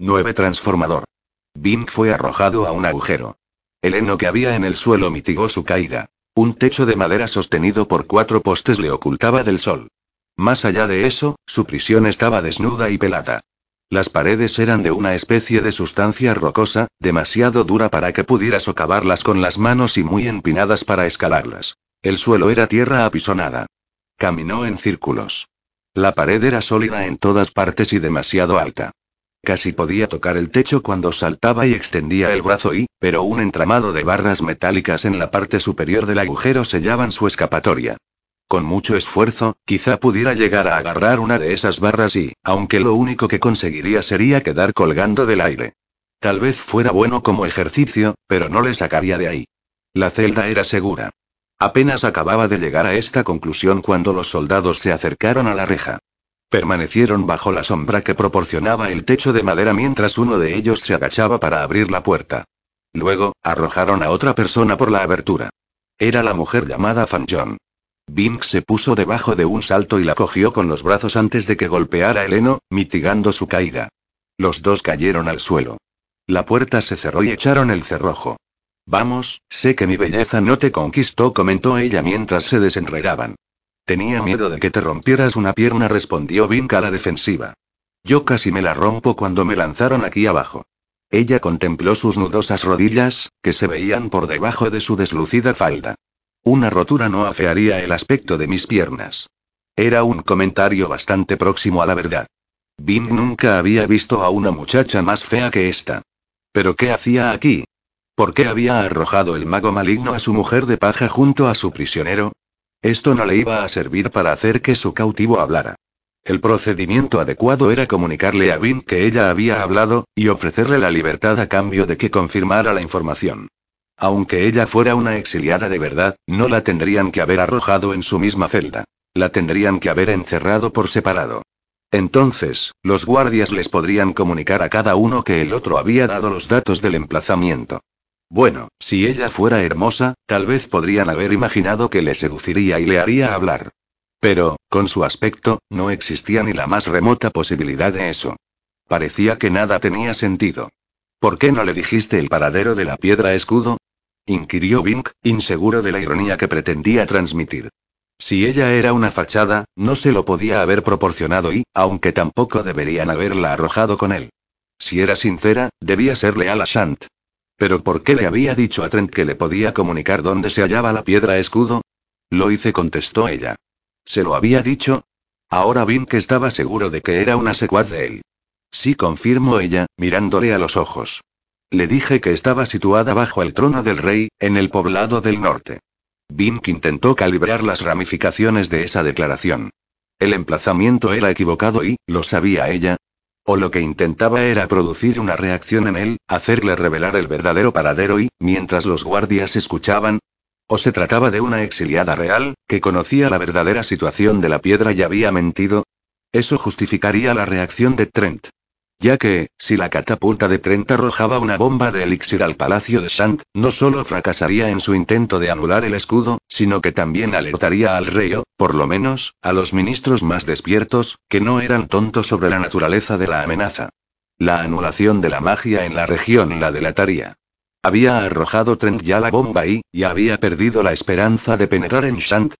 9 transformador. Bing fue arrojado a un agujero. El heno que había en el suelo mitigó su caída. Un techo de madera sostenido por cuatro postes le ocultaba del sol. Más allá de eso, su prisión estaba desnuda y pelada. Las paredes eran de una especie de sustancia rocosa, demasiado dura para que pudiera socavarlas con las manos y muy empinadas para escalarlas. El suelo era tierra apisonada. Caminó en círculos. La pared era sólida en todas partes y demasiado alta. Casi podía tocar el techo cuando saltaba y extendía el brazo y, pero un entramado de barras metálicas en la parte superior del agujero sellaban su escapatoria. Con mucho esfuerzo, quizá pudiera llegar a agarrar una de esas barras y, aunque lo único que conseguiría sería quedar colgando del aire. Tal vez fuera bueno como ejercicio, pero no le sacaría de ahí. La celda era segura. Apenas acababa de llegar a esta conclusión cuando los soldados se acercaron a la reja. Permanecieron bajo la sombra que proporcionaba el techo de madera mientras uno de ellos se agachaba para abrir la puerta. Luego, arrojaron a otra persona por la abertura. Era la mujer llamada Fan John. Bing se puso debajo de un salto y la cogió con los brazos antes de que golpeara el heno, mitigando su caída. Los dos cayeron al suelo. La puerta se cerró y echaron el cerrojo. Vamos, sé que mi belleza no te conquistó, comentó ella mientras se desenredaban. Tenía miedo de que te rompieras una pierna, respondió Vink a la defensiva. Yo casi me la rompo cuando me lanzaron aquí abajo. Ella contempló sus nudosas rodillas, que se veían por debajo de su deslucida falda. Una rotura no afearía el aspecto de mis piernas. Era un comentario bastante próximo a la verdad. Vink nunca había visto a una muchacha más fea que esta. ¿Pero qué hacía aquí? ¿Por qué había arrojado el mago maligno a su mujer de paja junto a su prisionero? Esto no le iba a servir para hacer que su cautivo hablara. El procedimiento adecuado era comunicarle a Vin que ella había hablado, y ofrecerle la libertad a cambio de que confirmara la información. Aunque ella fuera una exiliada de verdad, no la tendrían que haber arrojado en su misma celda. La tendrían que haber encerrado por separado. Entonces, los guardias les podrían comunicar a cada uno que el otro había dado los datos del emplazamiento. Bueno, si ella fuera hermosa, tal vez podrían haber imaginado que le seduciría y le haría hablar. Pero, con su aspecto, no existía ni la más remota posibilidad de eso. Parecía que nada tenía sentido. ¿Por qué no le dijiste el paradero de la piedra escudo? inquirió Bink, inseguro de la ironía que pretendía transmitir. Si ella era una fachada, no se lo podía haber proporcionado y, aunque tampoco deberían haberla arrojado con él. Si era sincera, debía ser leal a Shant. ¿Pero por qué le había dicho a Trent que le podía comunicar dónde se hallaba la piedra escudo? Lo hice, contestó ella. ¿Se lo había dicho? Ahora bien que estaba seguro de que era una secuaz de él. Sí, confirmó ella, mirándole a los ojos. Le dije que estaba situada bajo el trono del rey, en el poblado del norte. Bink intentó calibrar las ramificaciones de esa declaración. El emplazamiento era equivocado y, lo sabía ella, o lo que intentaba era producir una reacción en él, hacerle revelar el verdadero paradero y, mientras los guardias escuchaban, o se trataba de una exiliada real, que conocía la verdadera situación de la piedra y había mentido. Eso justificaría la reacción de Trent. Ya que, si la catapulta de Trent arrojaba una bomba de elixir al palacio de Shant, no solo fracasaría en su intento de anular el escudo, sino que también alertaría al rey o, por lo menos, a los ministros más despiertos, que no eran tontos sobre la naturaleza de la amenaza. La anulación de la magia en la región la delataría. Había arrojado Trent ya la bomba y, y había perdido la esperanza de penetrar en Shant,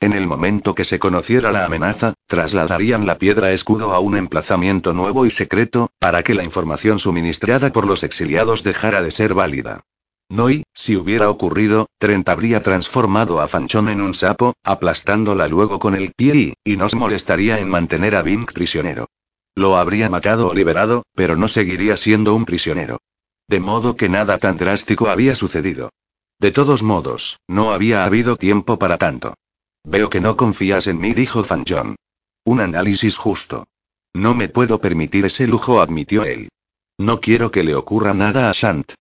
en el momento que se conociera la amenaza, trasladarían la piedra escudo a un emplazamiento nuevo y secreto, para que la información suministrada por los exiliados dejara de ser válida. No y, si hubiera ocurrido, Trent habría transformado a Fanchón en un sapo, aplastándola luego con el pie y, y nos molestaría en mantener a Bink prisionero. Lo habría matado o liberado, pero no seguiría siendo un prisionero. De modo que nada tan drástico había sucedido. De todos modos, no había habido tiempo para tanto. Veo que no confías en mí, dijo Fan. Un análisis justo. No me puedo permitir ese lujo, admitió él. No quiero que le ocurra nada a Shant.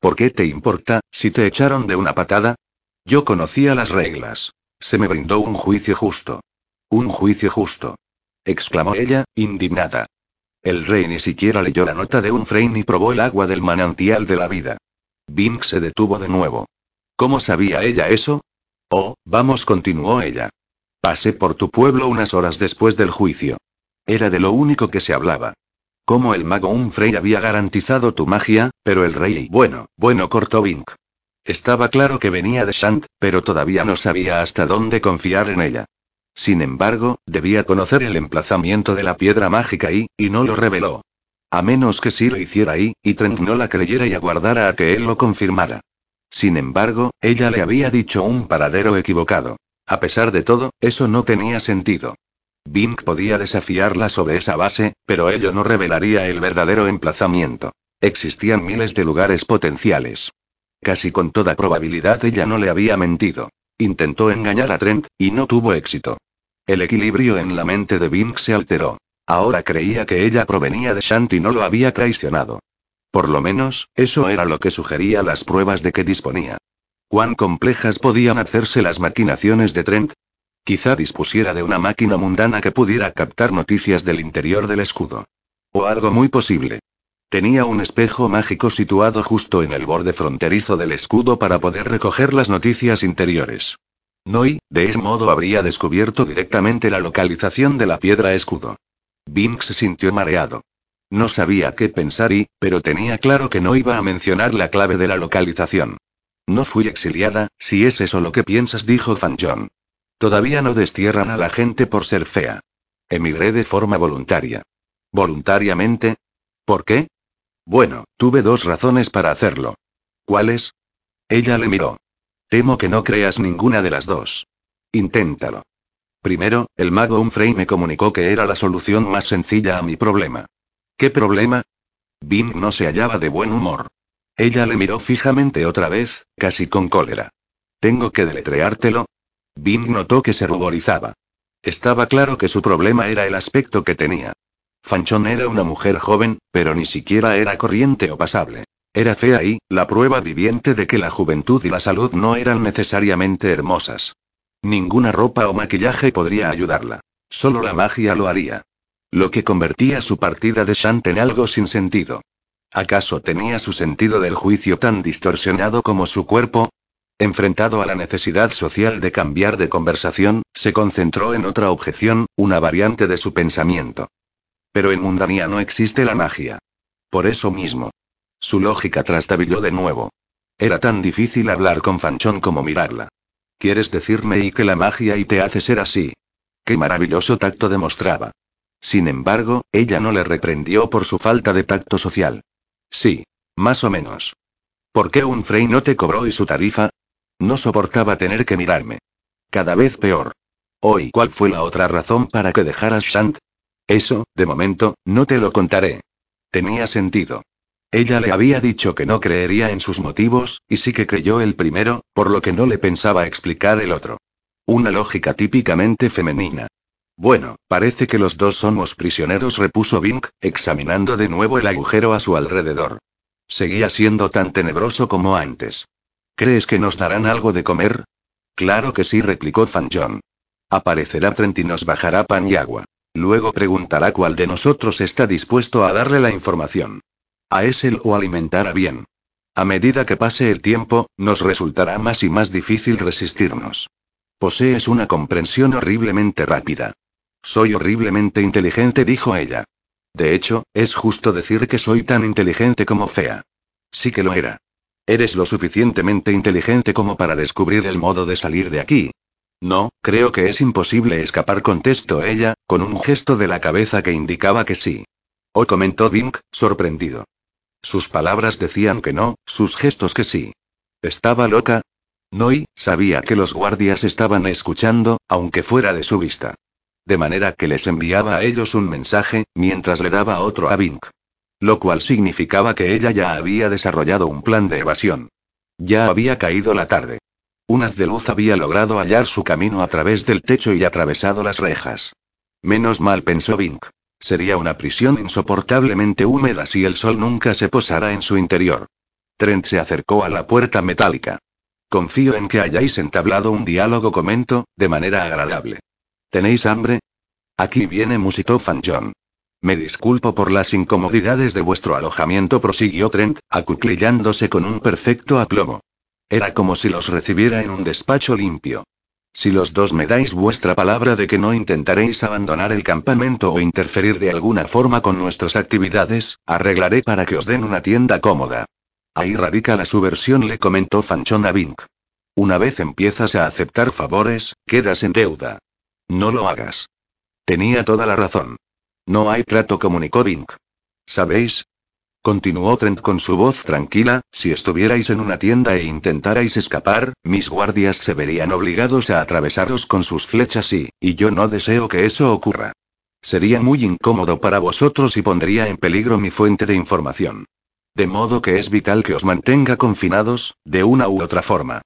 ¿Por qué te importa, si te echaron de una patada? Yo conocía las reglas. Se me brindó un juicio justo. Un juicio justo. exclamó ella, indignada. El rey ni siquiera leyó la nota de un frame ni probó el agua del manantial de la vida. Bink se detuvo de nuevo. ¿Cómo sabía ella eso? Oh, vamos, continuó ella. Pasé por tu pueblo unas horas después del juicio. Era de lo único que se hablaba. Como el mago Umfrey había garantizado tu magia, pero el rey. Bueno, bueno, cortó Bink. Estaba claro que venía de Shant, pero todavía no sabía hasta dónde confiar en ella. Sin embargo, debía conocer el emplazamiento de la piedra mágica y, y no lo reveló. A menos que sí lo hiciera ahí, y Trent no la creyera y aguardara a que él lo confirmara. Sin embargo, ella le había dicho un paradero equivocado. A pesar de todo, eso no tenía sentido. Bink podía desafiarla sobre esa base, pero ello no revelaría el verdadero emplazamiento. Existían miles de lugares potenciales. Casi con toda probabilidad ella no le había mentido. Intentó engañar a Trent, y no tuvo éxito. El equilibrio en la mente de Bink se alteró. Ahora creía que ella provenía de Shant y no lo había traicionado. Por lo menos, eso era lo que sugería las pruebas de que disponía. ¿Cuán complejas podían hacerse las maquinaciones de Trent? Quizá dispusiera de una máquina mundana que pudiera captar noticias del interior del escudo. O algo muy posible. Tenía un espejo mágico situado justo en el borde fronterizo del escudo para poder recoger las noticias interiores. Noi, de ese modo habría descubierto directamente la localización de la piedra escudo. Bink se sintió mareado. No sabía qué pensar y, pero tenía claro que no iba a mencionar la clave de la localización. No fui exiliada, si es eso lo que piensas, dijo Fan John. Todavía no destierran a la gente por ser fea. Emigré de forma voluntaria. ¿Voluntariamente? ¿Por qué? Bueno, tuve dos razones para hacerlo. ¿Cuáles? Ella le miró. Temo que no creas ninguna de las dos. Inténtalo. Primero, el mago Umfrey me comunicó que era la solución más sencilla a mi problema. ¿Qué problema? Bing no se hallaba de buen humor. Ella le miró fijamente otra vez, casi con cólera. ¿Tengo que deletreártelo? Bing notó que se ruborizaba. Estaba claro que su problema era el aspecto que tenía. Fanchón era una mujer joven, pero ni siquiera era corriente o pasable. Era fea y, la prueba viviente de que la juventud y la salud no eran necesariamente hermosas. Ninguna ropa o maquillaje podría ayudarla. Solo la magia lo haría. Lo que convertía su partida de Shant en algo sin sentido. ¿Acaso tenía su sentido del juicio tan distorsionado como su cuerpo? Enfrentado a la necesidad social de cambiar de conversación, se concentró en otra objeción, una variante de su pensamiento. Pero en Mundania no existe la magia. Por eso mismo. Su lógica trastabilló de nuevo. Era tan difícil hablar con Fanchón como mirarla. ¿Quieres decirme y que la magia y te hace ser así? Qué maravilloso tacto demostraba. Sin embargo, ella no le reprendió por su falta de tacto social. Sí. Más o menos. ¿Por qué un Frey no te cobró y su tarifa? No soportaba tener que mirarme. Cada vez peor. Hoy, ¿cuál fue la otra razón para que dejaras Shant? Eso, de momento, no te lo contaré. Tenía sentido. Ella le había dicho que no creería en sus motivos, y sí que creyó el primero, por lo que no le pensaba explicar el otro. Una lógica típicamente femenina. Bueno, parece que los dos somos prisioneros, repuso Bink, examinando de nuevo el agujero a su alrededor. Seguía siendo tan tenebroso como antes. ¿Crees que nos darán algo de comer? Claro que sí, replicó Fan John. Aparecerá Trent y nos bajará pan y agua. Luego preguntará cuál de nosotros está dispuesto a darle la información. A ese o alimentará bien. A medida que pase el tiempo, nos resultará más y más difícil resistirnos. Posees una comprensión horriblemente rápida. Soy horriblemente inteligente, dijo ella. De hecho, es justo decir que soy tan inteligente como fea. Sí que lo era. Eres lo suficientemente inteligente como para descubrir el modo de salir de aquí, no, creo que es imposible escapar, contestó ella, con un gesto de la cabeza que indicaba que sí. O comentó Bink, sorprendido. Sus palabras decían que no, sus gestos que sí. ¿Estaba loca? Noi, sabía que los guardias estaban escuchando, aunque fuera de su vista. De manera que les enviaba a ellos un mensaje, mientras le daba otro a Bink. Lo cual significaba que ella ya había desarrollado un plan de evasión. Ya había caído la tarde. Un haz de luz había logrado hallar su camino a través del techo y atravesado las rejas. Menos mal pensó Bink. Sería una prisión insoportablemente húmeda si el sol nunca se posara en su interior. Trent se acercó a la puerta metálica. Confío en que hayáis entablado un diálogo, comentó, de manera agradable. ¿Tenéis hambre? Aquí viene, musitó Fan John. Me disculpo por las incomodidades de vuestro alojamiento, prosiguió Trent, acuclillándose con un perfecto aplomo. Era como si los recibiera en un despacho limpio. Si los dos me dais vuestra palabra de que no intentaréis abandonar el campamento o interferir de alguna forma con nuestras actividades, arreglaré para que os den una tienda cómoda. Ahí radica la subversión, le comentó Fanchón a Bink. Una vez empiezas a aceptar favores, quedas en deuda. No lo hagas. Tenía toda la razón. No hay trato, comunicó Bink. ¿Sabéis? Continuó Trent con su voz tranquila, si estuvierais en una tienda e intentarais escapar, mis guardias se verían obligados a atravesaros con sus flechas y, y yo no deseo que eso ocurra. Sería muy incómodo para vosotros y pondría en peligro mi fuente de información. De modo que es vital que os mantenga confinados, de una u otra forma.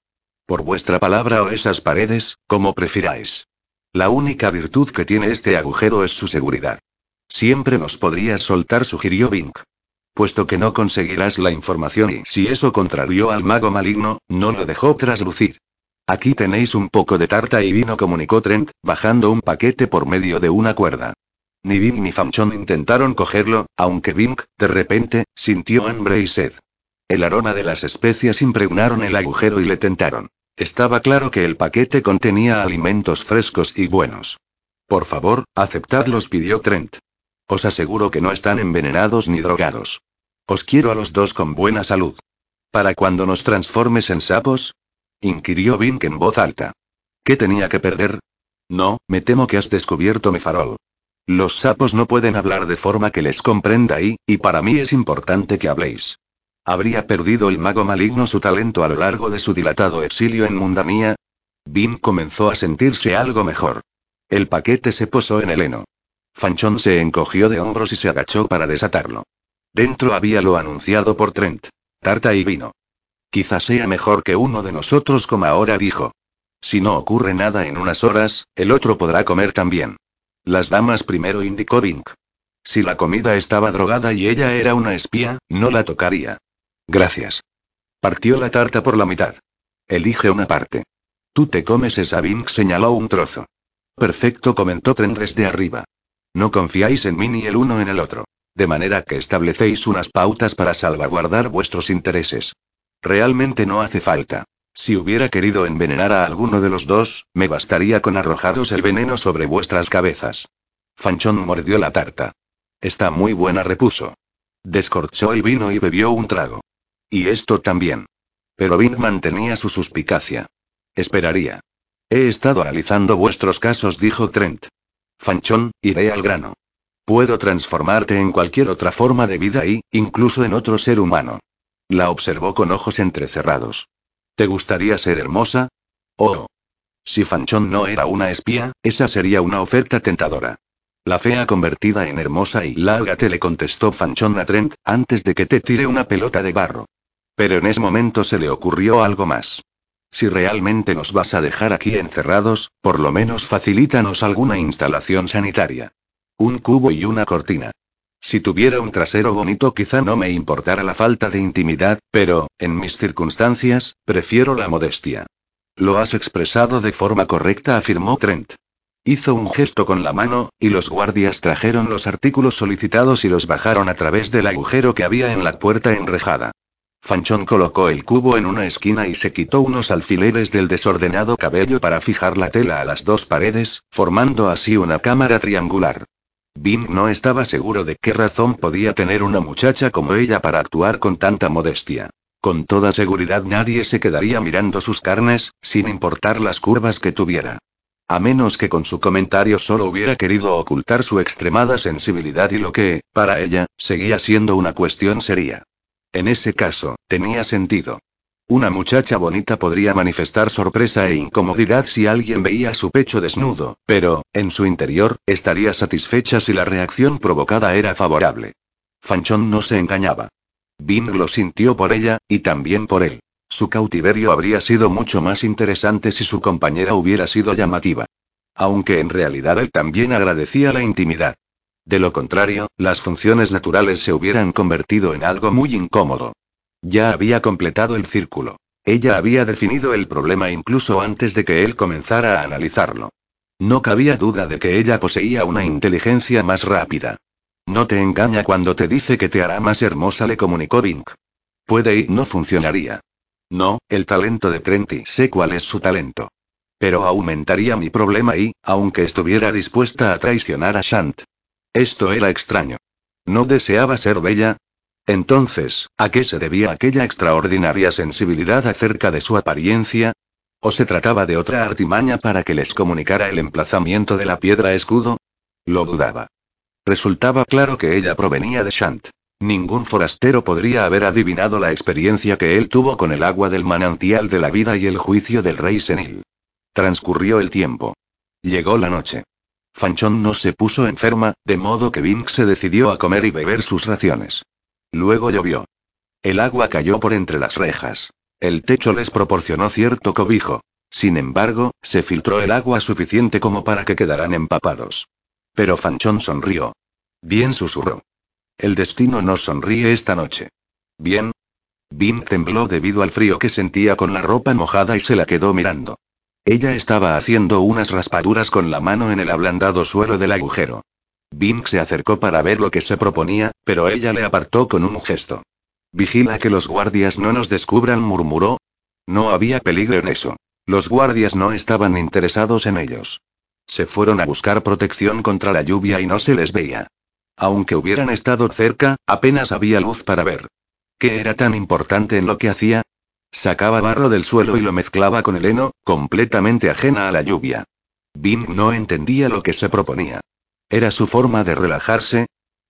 Por vuestra palabra o esas paredes, como prefiráis. La única virtud que tiene este agujero es su seguridad. Siempre nos podrías soltar, sugirió Bink puesto que no conseguirás la información y si eso contrarió al mago maligno, no lo dejó traslucir. Aquí tenéis un poco de tarta y vino, comunicó Trent, bajando un paquete por medio de una cuerda. Ni Bing ni Famchon intentaron cogerlo, aunque Bink, de repente, sintió hambre y sed. El aroma de las especias impregnaron el agujero y le tentaron. Estaba claro que el paquete contenía alimentos frescos y buenos. Por favor, aceptadlos, pidió Trent. Os aseguro que no están envenenados ni drogados. Os quiero a los dos con buena salud. ¿Para cuando nos transformes en sapos? inquirió Vink en voz alta. ¿Qué tenía que perder? No, me temo que has descubierto mi farol. Los sapos no pueden hablar de forma que les comprenda y, y para mí es importante que habléis. ¿Habría perdido el mago maligno su talento a lo largo de su dilatado exilio en Mundanía? Vin comenzó a sentirse algo mejor. El paquete se posó en el heno. Fanchón se encogió de hombros y se agachó para desatarlo. Dentro había lo anunciado por Trent. Tarta y vino. Quizá sea mejor que uno de nosotros coma ahora, dijo. Si no ocurre nada en unas horas, el otro podrá comer también. Las damas primero indicó Vink. Si la comida estaba drogada y ella era una espía, no la tocaría. Gracias. Partió la tarta por la mitad. Elige una parte. Tú te comes esa, Vink señaló un trozo. Perfecto, comentó Trent desde arriba. No confiáis en mí ni el uno en el otro. De manera que establecéis unas pautas para salvaguardar vuestros intereses. Realmente no hace falta. Si hubiera querido envenenar a alguno de los dos, me bastaría con arrojaros el veneno sobre vuestras cabezas. Fanchón mordió la tarta. Está muy buena, repuso. Descorchó el vino y bebió un trago. Y esto también. Pero Vin mantenía su suspicacia. Esperaría. He estado analizando vuestros casos, dijo Trent. Fanchón, iré al grano. Puedo transformarte en cualquier otra forma de vida y, incluso en otro ser humano. La observó con ojos entrecerrados. ¿Te gustaría ser hermosa? Oh. Si Fanchón no era una espía, esa sería una oferta tentadora. La fea convertida en hermosa y lárgate le contestó Fanchón a Trent, antes de que te tire una pelota de barro. Pero en ese momento se le ocurrió algo más. Si realmente nos vas a dejar aquí encerrados, por lo menos facilítanos alguna instalación sanitaria. Un cubo y una cortina. Si tuviera un trasero bonito quizá no me importara la falta de intimidad, pero, en mis circunstancias, prefiero la modestia. Lo has expresado de forma correcta, afirmó Trent. Hizo un gesto con la mano, y los guardias trajeron los artículos solicitados y los bajaron a través del agujero que había en la puerta enrejada. Fanchón colocó el cubo en una esquina y se quitó unos alfileres del desordenado cabello para fijar la tela a las dos paredes, formando así una cámara triangular. Bing no estaba seguro de qué razón podía tener una muchacha como ella para actuar con tanta modestia. Con toda seguridad nadie se quedaría mirando sus carnes, sin importar las curvas que tuviera. A menos que con su comentario solo hubiera querido ocultar su extremada sensibilidad y lo que, para ella, seguía siendo una cuestión seria. En ese caso, tenía sentido. Una muchacha bonita podría manifestar sorpresa e incomodidad si alguien veía su pecho desnudo, pero, en su interior, estaría satisfecha si la reacción provocada era favorable. Fanchón no se engañaba. Bing lo sintió por ella, y también por él. Su cautiverio habría sido mucho más interesante si su compañera hubiera sido llamativa. Aunque en realidad él también agradecía la intimidad. De lo contrario, las funciones naturales se hubieran convertido en algo muy incómodo. Ya había completado el círculo. Ella había definido el problema incluso antes de que él comenzara a analizarlo. No cabía duda de que ella poseía una inteligencia más rápida. No te engaña cuando te dice que te hará más hermosa, le comunicó Vink. Puede y no funcionaría. No, el talento de Trenty sé cuál es su talento. Pero aumentaría mi problema y, aunque estuviera dispuesta a traicionar a Shant. Esto era extraño. ¿No deseaba ser bella? Entonces, ¿a qué se debía aquella extraordinaria sensibilidad acerca de su apariencia? ¿O se trataba de otra artimaña para que les comunicara el emplazamiento de la piedra escudo? Lo dudaba. Resultaba claro que ella provenía de Shant. Ningún forastero podría haber adivinado la experiencia que él tuvo con el agua del manantial de la vida y el juicio del rey senil. Transcurrió el tiempo. Llegó la noche. Fanchón no se puso enferma, de modo que Vink se decidió a comer y beber sus raciones. Luego llovió. El agua cayó por entre las rejas. El techo les proporcionó cierto cobijo. Sin embargo, se filtró el agua suficiente como para que quedaran empapados. Pero Fanchón sonrió. Bien susurró. El destino nos sonríe esta noche. Bien. Vink tembló debido al frío que sentía con la ropa mojada y se la quedó mirando. Ella estaba haciendo unas raspaduras con la mano en el ablandado suelo del agujero. Bink se acercó para ver lo que se proponía, pero ella le apartó con un gesto. Vigila que los guardias no nos descubran, murmuró. No había peligro en eso. Los guardias no estaban interesados en ellos. Se fueron a buscar protección contra la lluvia y no se les veía. Aunque hubieran estado cerca, apenas había luz para ver. ¿Qué era tan importante en lo que hacía? Sacaba barro del suelo y lo mezclaba con el heno, completamente ajena a la lluvia. Bing no entendía lo que se proponía. ¿Era su forma de relajarse?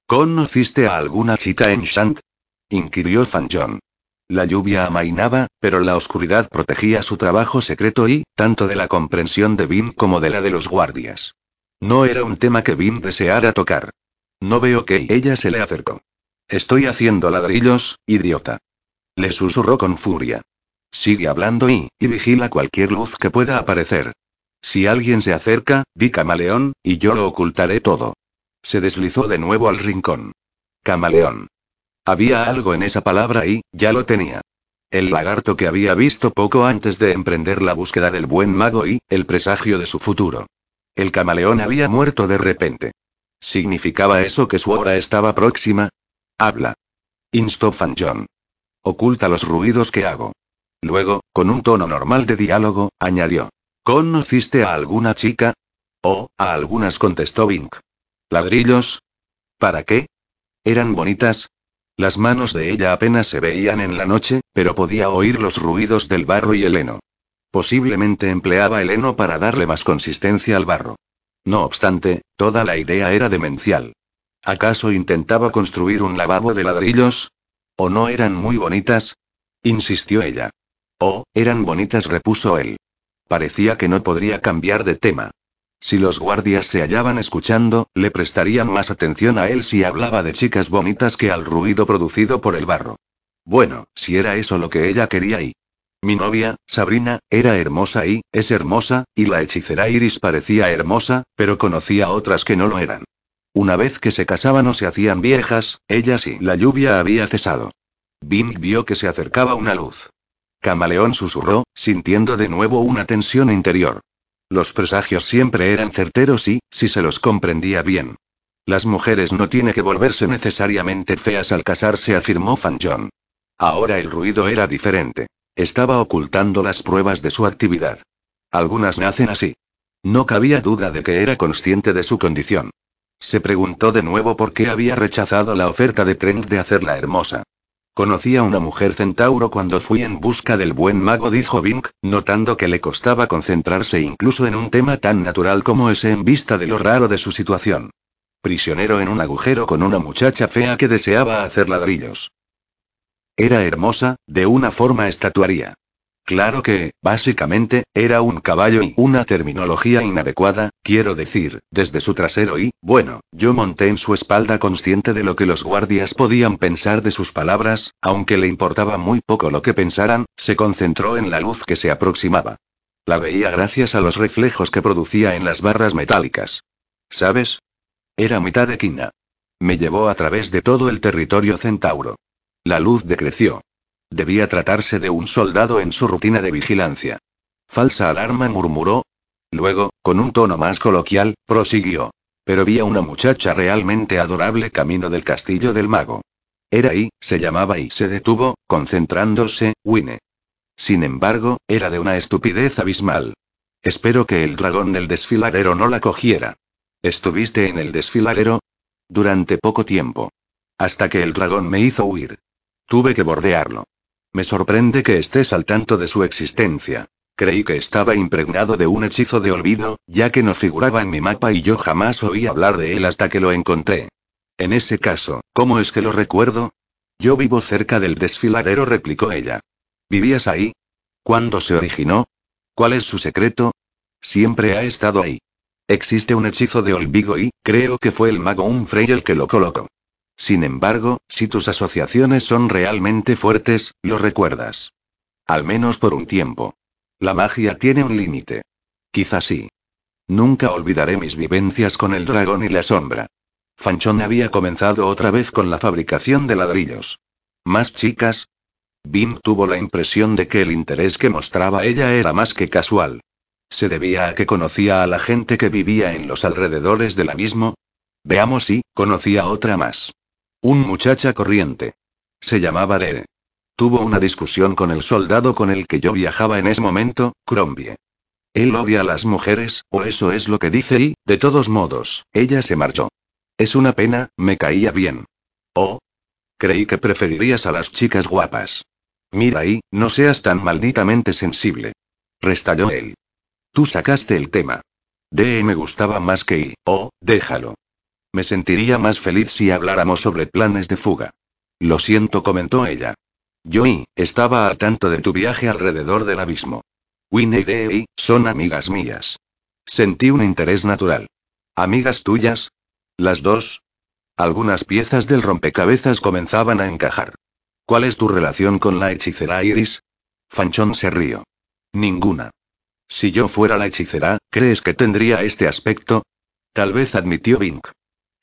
¿Conociste a alguna chica en Shant? inquirió Fan. La lluvia amainaba, pero la oscuridad protegía su trabajo secreto y, tanto de la comprensión de Bing como de la de los guardias. No era un tema que Bing deseara tocar. No veo que ella se le acercó. Estoy haciendo ladrillos, idiota. Le susurró con furia. Sigue hablando y, y vigila cualquier luz que pueda aparecer. Si alguien se acerca, di camaleón, y yo lo ocultaré todo. Se deslizó de nuevo al rincón. Camaleón. Había algo en esa palabra y, ya lo tenía. El lagarto que había visto poco antes de emprender la búsqueda del buen mago y, el presagio de su futuro. El camaleón había muerto de repente. ¿Significaba eso que su hora estaba próxima? Habla. Instó John. Oculta los ruidos que hago. Luego, con un tono normal de diálogo, añadió. ¿Conociste a alguna chica? Oh, a algunas contestó Vink. ¿Ladrillos? ¿Para qué? ¿Eran bonitas? Las manos de ella apenas se veían en la noche, pero podía oír los ruidos del barro y el heno. Posiblemente empleaba el heno para darle más consistencia al barro. No obstante, toda la idea era demencial. ¿Acaso intentaba construir un lavabo de ladrillos? ¿O no eran muy bonitas? insistió ella. Oh, eran bonitas, repuso él. Parecía que no podría cambiar de tema. Si los guardias se hallaban escuchando, le prestarían más atención a él si hablaba de chicas bonitas que al ruido producido por el barro. Bueno, si era eso lo que ella quería y... Mi novia, Sabrina, era hermosa y, es hermosa, y la hechicera Iris parecía hermosa, pero conocía otras que no lo eran. Una vez que se casaban o se hacían viejas, ellas y la lluvia había cesado. Bing vio que se acercaba una luz. Camaleón susurró, sintiendo de nuevo una tensión interior. Los presagios siempre eran certeros y, si se los comprendía bien. Las mujeres no tienen que volverse necesariamente feas al casarse, afirmó Fan John. Ahora el ruido era diferente. Estaba ocultando las pruebas de su actividad. Algunas nacen así. No cabía duda de que era consciente de su condición. Se preguntó de nuevo por qué había rechazado la oferta de Trent de hacerla hermosa. Conocí a una mujer centauro cuando fui en busca del buen mago, dijo Bink, notando que le costaba concentrarse incluso en un tema tan natural como ese en vista de lo raro de su situación. Prisionero en un agujero con una muchacha fea que deseaba hacer ladrillos. Era hermosa, de una forma estatuaria. Claro que, básicamente, era un caballo y una terminología inadecuada, quiero decir, desde su trasero y, bueno, yo monté en su espalda consciente de lo que los guardias podían pensar de sus palabras, aunque le importaba muy poco lo que pensaran, se concentró en la luz que se aproximaba. La veía gracias a los reflejos que producía en las barras metálicas. ¿Sabes? Era mitad de quina. Me llevó a través de todo el territorio centauro. La luz decreció. Debía tratarse de un soldado en su rutina de vigilancia. Falsa alarma, murmuró. Luego, con un tono más coloquial, prosiguió. Pero vi a una muchacha realmente adorable camino del castillo del mago. Era ahí, se llamaba y se detuvo, concentrándose, Winne. Sin embargo, era de una estupidez abismal. Espero que el dragón del desfiladero no la cogiera. ¿Estuviste en el desfiladero? Durante poco tiempo. Hasta que el dragón me hizo huir. Tuve que bordearlo. Me sorprende que estés al tanto de su existencia. Creí que estaba impregnado de un hechizo de olvido, ya que no figuraba en mi mapa y yo jamás oí hablar de él hasta que lo encontré. En ese caso, ¿cómo es que lo recuerdo? Yo vivo cerca del desfiladero, replicó ella. ¿Vivías ahí? ¿Cuándo se originó? ¿Cuál es su secreto? Siempre ha estado ahí. Existe un hechizo de olvido y, creo que fue el mago Umfrey el que lo colocó. Sin embargo, si tus asociaciones son realmente fuertes, lo recuerdas. Al menos por un tiempo. La magia tiene un límite. Quizás sí. Nunca olvidaré mis vivencias con el dragón y la sombra. Fanchón había comenzado otra vez con la fabricación de ladrillos. ¿Más chicas? Bim tuvo la impresión de que el interés que mostraba ella era más que casual. ¿Se debía a que conocía a la gente que vivía en los alrededores del abismo? Veamos si, conocía otra más. Un muchacha corriente. Se llamaba De. Tuvo una discusión con el soldado con el que yo viajaba en ese momento, Crombie. Él odia a las mujeres, o eso es lo que dice y, de todos modos, ella se marchó. Es una pena, me caía bien. Oh. Creí que preferirías a las chicas guapas. Mira ahí, no seas tan malditamente sensible. Restalló él. Tú sacaste el tema. De me gustaba más que I. Oh, déjalo. Me sentiría más feliz si habláramos sobre planes de fuga. Lo siento, comentó ella. Yo y, estaba al tanto de tu viaje alrededor del abismo. Winnie y Dee son amigas mías. Sentí un interés natural. ¿Amigas tuyas? ¿Las dos? Algunas piezas del rompecabezas comenzaban a encajar. ¿Cuál es tu relación con la hechicera Iris? Fanchón se rió. Ninguna. Si yo fuera la hechicera, ¿crees que tendría este aspecto? Tal vez admitió Vink.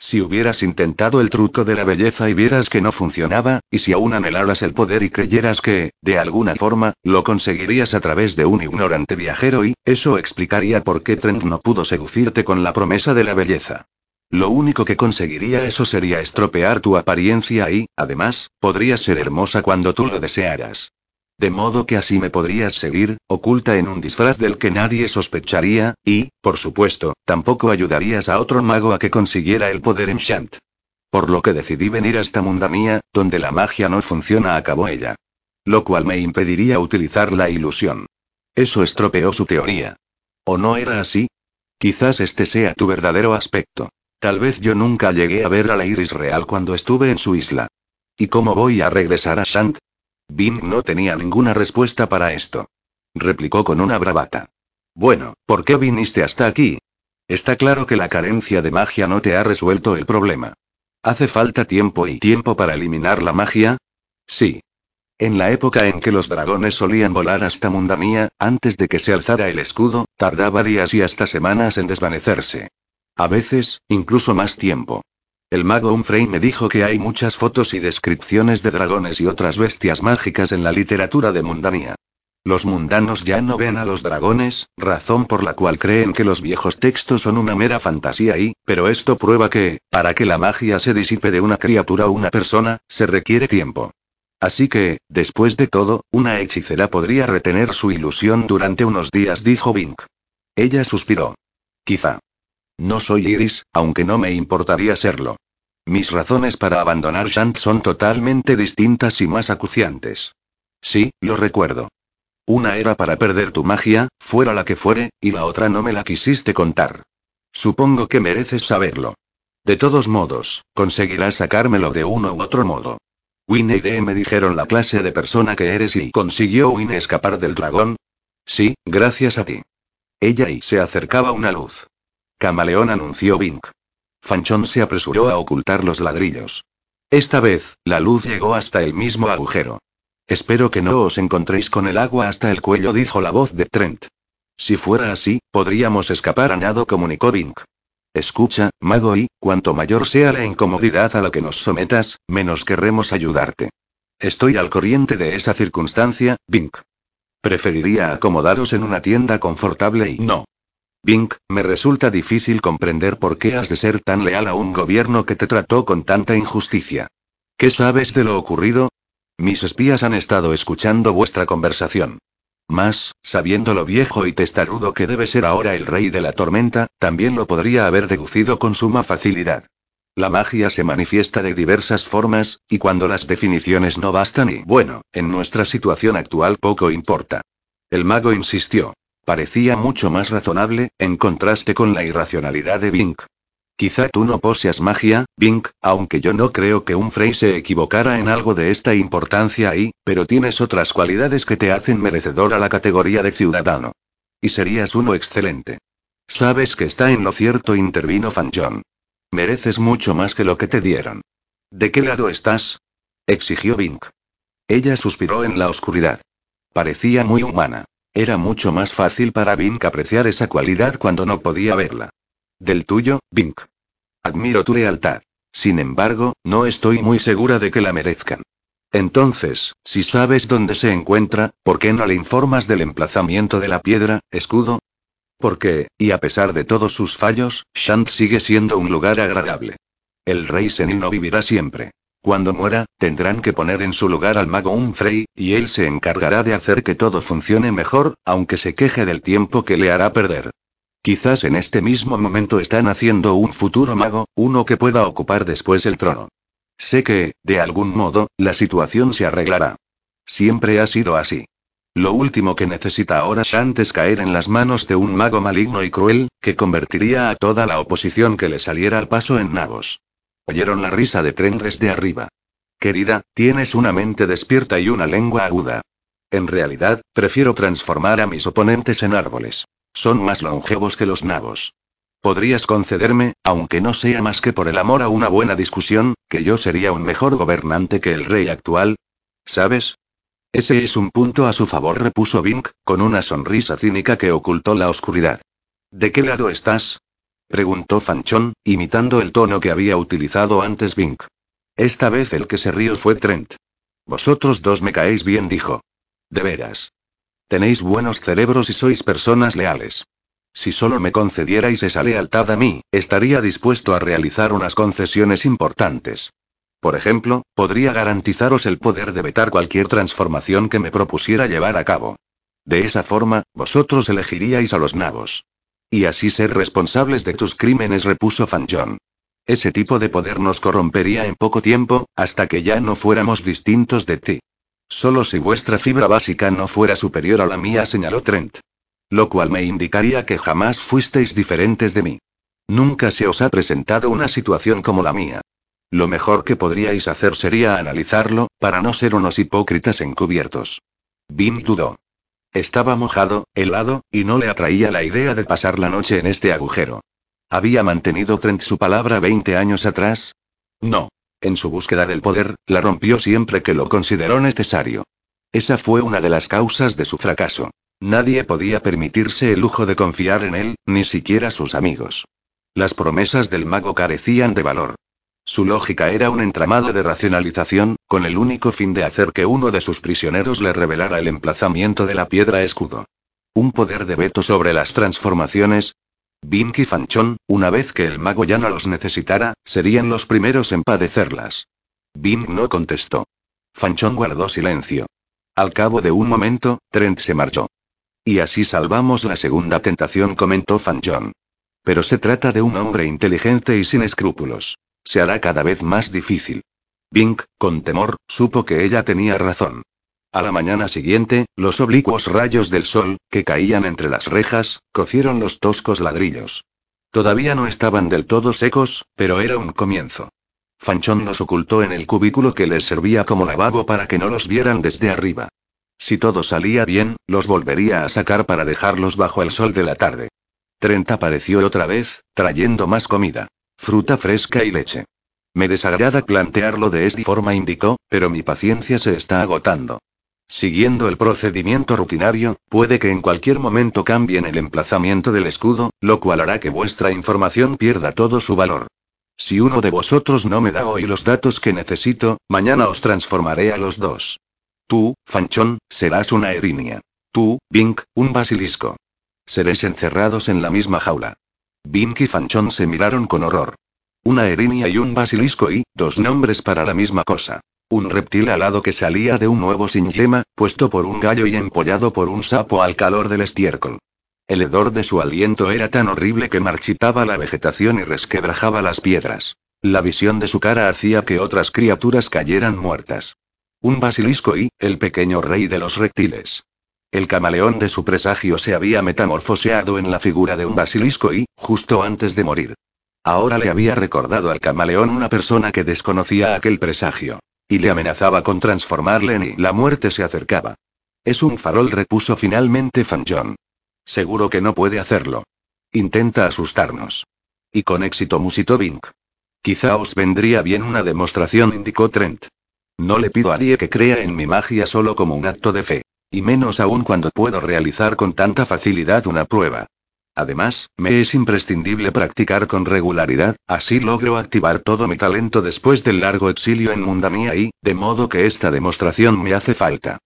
Si hubieras intentado el truco de la belleza y vieras que no funcionaba, y si aún anhelaras el poder y creyeras que, de alguna forma, lo conseguirías a través de un ignorante viajero y, eso explicaría por qué Trent no pudo seducirte con la promesa de la belleza. Lo único que conseguiría eso sería estropear tu apariencia y, además, podrías ser hermosa cuando tú lo desearas. De modo que así me podrías seguir, oculta en un disfraz del que nadie sospecharía, y, por supuesto, tampoco ayudarías a otro mago a que consiguiera el poder en Shant. Por lo que decidí venir hasta Mundamía, donde la magia no funciona, acabó ella. Lo cual me impediría utilizar la ilusión. Eso estropeó su teoría. ¿O no era así? Quizás este sea tu verdadero aspecto. Tal vez yo nunca llegué a ver a la Iris real cuando estuve en su isla. ¿Y cómo voy a regresar a Shant? Bing no tenía ninguna respuesta para esto. Replicó con una bravata. Bueno, ¿por qué viniste hasta aquí? Está claro que la carencia de magia no te ha resuelto el problema. ¿Hace falta tiempo y tiempo para eliminar la magia? Sí. En la época en que los dragones solían volar hasta Mundamía, antes de que se alzara el escudo, tardaba días y hasta semanas en desvanecerse. A veces, incluso más tiempo. El mago Umfrey me dijo que hay muchas fotos y descripciones de dragones y otras bestias mágicas en la literatura de Mundania. Los mundanos ya no ven a los dragones, razón por la cual creen que los viejos textos son una mera fantasía y, pero esto prueba que, para que la magia se disipe de una criatura o una persona, se requiere tiempo. Así que, después de todo, una hechicera podría retener su ilusión durante unos días, dijo Bink. Ella suspiró. Quizá. No soy Iris, aunque no me importaría serlo. Mis razones para abandonar Shant son totalmente distintas y más acuciantes. Sí, lo recuerdo. Una era para perder tu magia, fuera la que fuere, y la otra no me la quisiste contar. Supongo que mereces saberlo. De todos modos, conseguirás sacármelo de uno u otro modo. Winnie y Dee me dijeron la clase de persona que eres y consiguió Winnie escapar del dragón. Sí, gracias a ti. Ella y se acercaba una luz. Camaleón anunció Bink. Fanchón se apresuró a ocultar los ladrillos. Esta vez, la luz llegó hasta el mismo agujero. Espero que no os encontréis con el agua hasta el cuello, dijo la voz de Trent. Si fuera así, podríamos escapar, añado comunicó Bink. Escucha, mago, y, cuanto mayor sea la incomodidad a la que nos sometas, menos querremos ayudarte. Estoy al corriente de esa circunstancia, Bink. Preferiría acomodaros en una tienda confortable y no. Bink, me resulta difícil comprender por qué has de ser tan leal a un gobierno que te trató con tanta injusticia. ¿Qué sabes de lo ocurrido? Mis espías han estado escuchando vuestra conversación. Más, sabiendo lo viejo y testarudo que debe ser ahora el rey de la tormenta, también lo podría haber deducido con suma facilidad. La magia se manifiesta de diversas formas, y cuando las definiciones no bastan y, bueno, en nuestra situación actual poco importa. El mago insistió. Parecía mucho más razonable, en contraste con la irracionalidad de Bink. Quizá tú no poseas magia, Bink, aunque yo no creo que un Frey se equivocara en algo de esta importancia ahí, pero tienes otras cualidades que te hacen merecedor a la categoría de ciudadano. Y serías uno excelente. Sabes que está en lo cierto, intervino Fan John. Mereces mucho más que lo que te dieron. ¿De qué lado estás? exigió Bink. Ella suspiró en la oscuridad. Parecía muy humana. Era mucho más fácil para Bink apreciar esa cualidad cuando no podía verla. Del tuyo, Bink. Admiro tu lealtad. Sin embargo, no estoy muy segura de que la merezcan. Entonces, si sabes dónde se encuentra, ¿por qué no le informas del emplazamiento de la piedra, escudo? Porque, y a pesar de todos sus fallos, Shant sigue siendo un lugar agradable. El rey Senil no vivirá siempre. Cuando muera, tendrán que poner en su lugar al mago Umfrey, y él se encargará de hacer que todo funcione mejor, aunque se queje del tiempo que le hará perder. Quizás en este mismo momento están haciendo un futuro mago, uno que pueda ocupar después el trono. Sé que, de algún modo, la situación se arreglará. Siempre ha sido así. Lo último que necesita ahora Shant es caer en las manos de un mago maligno y cruel, que convertiría a toda la oposición que le saliera al paso en nabos. Oyeron la risa de Tren desde arriba. Querida, tienes una mente despierta y una lengua aguda. En realidad, prefiero transformar a mis oponentes en árboles. Son más longevos que los nabos. Podrías concederme, aunque no sea más que por el amor a una buena discusión, que yo sería un mejor gobernante que el rey actual. ¿Sabes? Ese es un punto a su favor, repuso Bink, con una sonrisa cínica que ocultó la oscuridad. ¿De qué lado estás? Preguntó Fanchón, imitando el tono que había utilizado antes Bink. Esta vez el que se rió fue Trent. Vosotros dos me caéis bien, dijo. De veras. Tenéis buenos cerebros y sois personas leales. Si solo me concedierais esa lealtad a mí, estaría dispuesto a realizar unas concesiones importantes. Por ejemplo, podría garantizaros el poder de vetar cualquier transformación que me propusiera llevar a cabo. De esa forma, vosotros elegiríais a los nabos. Y así ser responsables de tus crímenes, repuso Fan John. Ese tipo de poder nos corrompería en poco tiempo, hasta que ya no fuéramos distintos de ti. Solo si vuestra fibra básica no fuera superior a la mía, señaló Trent. Lo cual me indicaría que jamás fuisteis diferentes de mí. Nunca se os ha presentado una situación como la mía. Lo mejor que podríais hacer sería analizarlo, para no ser unos hipócritas encubiertos. Bim dudó. Estaba mojado, helado, y no le atraía la idea de pasar la noche en este agujero. ¿Había mantenido Trent su palabra 20 años atrás? No. En su búsqueda del poder, la rompió siempre que lo consideró necesario. Esa fue una de las causas de su fracaso. Nadie podía permitirse el lujo de confiar en él, ni siquiera sus amigos. Las promesas del mago carecían de valor. Su lógica era un entramado de racionalización, con el único fin de hacer que uno de sus prisioneros le revelara el emplazamiento de la piedra escudo. Un poder de veto sobre las transformaciones. Bink y Fanchón, una vez que el mago ya no los necesitara, serían los primeros en padecerlas. Bink no contestó. Fanchón guardó silencio. Al cabo de un momento, Trent se marchó. Y así salvamos la segunda tentación, comentó Fanchón. Pero se trata de un hombre inteligente y sin escrúpulos. Se hará cada vez más difícil. Bink, con temor, supo que ella tenía razón. A la mañana siguiente, los oblicuos rayos del sol, que caían entre las rejas, cocieron los toscos ladrillos. Todavía no estaban del todo secos, pero era un comienzo. Fanchón los ocultó en el cubículo que les servía como lavabo para que no los vieran desde arriba. Si todo salía bien, los volvería a sacar para dejarlos bajo el sol de la tarde. Trent apareció otra vez, trayendo más comida. Fruta fresca y leche. Me desagrada plantearlo de esta forma, indicó, pero mi paciencia se está agotando. Siguiendo el procedimiento rutinario, puede que en cualquier momento cambien el emplazamiento del escudo, lo cual hará que vuestra información pierda todo su valor. Si uno de vosotros no me da hoy los datos que necesito, mañana os transformaré a los dos. Tú, Fanchón, serás una erinia. Tú, Bink, un basilisco. Seréis encerrados en la misma jaula. Bink y Fanchón se miraron con horror. Una erinia y un basilisco y, dos nombres para la misma cosa. Un reptil alado que salía de un nuevo sin yema, puesto por un gallo y empollado por un sapo al calor del estiércol. El hedor de su aliento era tan horrible que marchitaba la vegetación y resquebrajaba las piedras. La visión de su cara hacía que otras criaturas cayeran muertas. Un basilisco y, el pequeño rey de los reptiles. El camaleón de su presagio se había metamorfoseado en la figura de un basilisco y, justo antes de morir. Ahora le había recordado al camaleón una persona que desconocía aquel presagio. Y le amenazaba con transformarle en y la muerte se acercaba. Es un farol, repuso finalmente John. Seguro que no puede hacerlo. Intenta asustarnos. Y con éxito musitó Bink. Quizá os vendría bien una demostración, indicó Trent. No le pido a nadie que crea en mi magia solo como un acto de fe. Y menos aún cuando puedo realizar con tanta facilidad una prueba. Además, me es imprescindible practicar con regularidad, así logro activar todo mi talento después del largo exilio en Mundamía y, de modo que esta demostración me hace falta.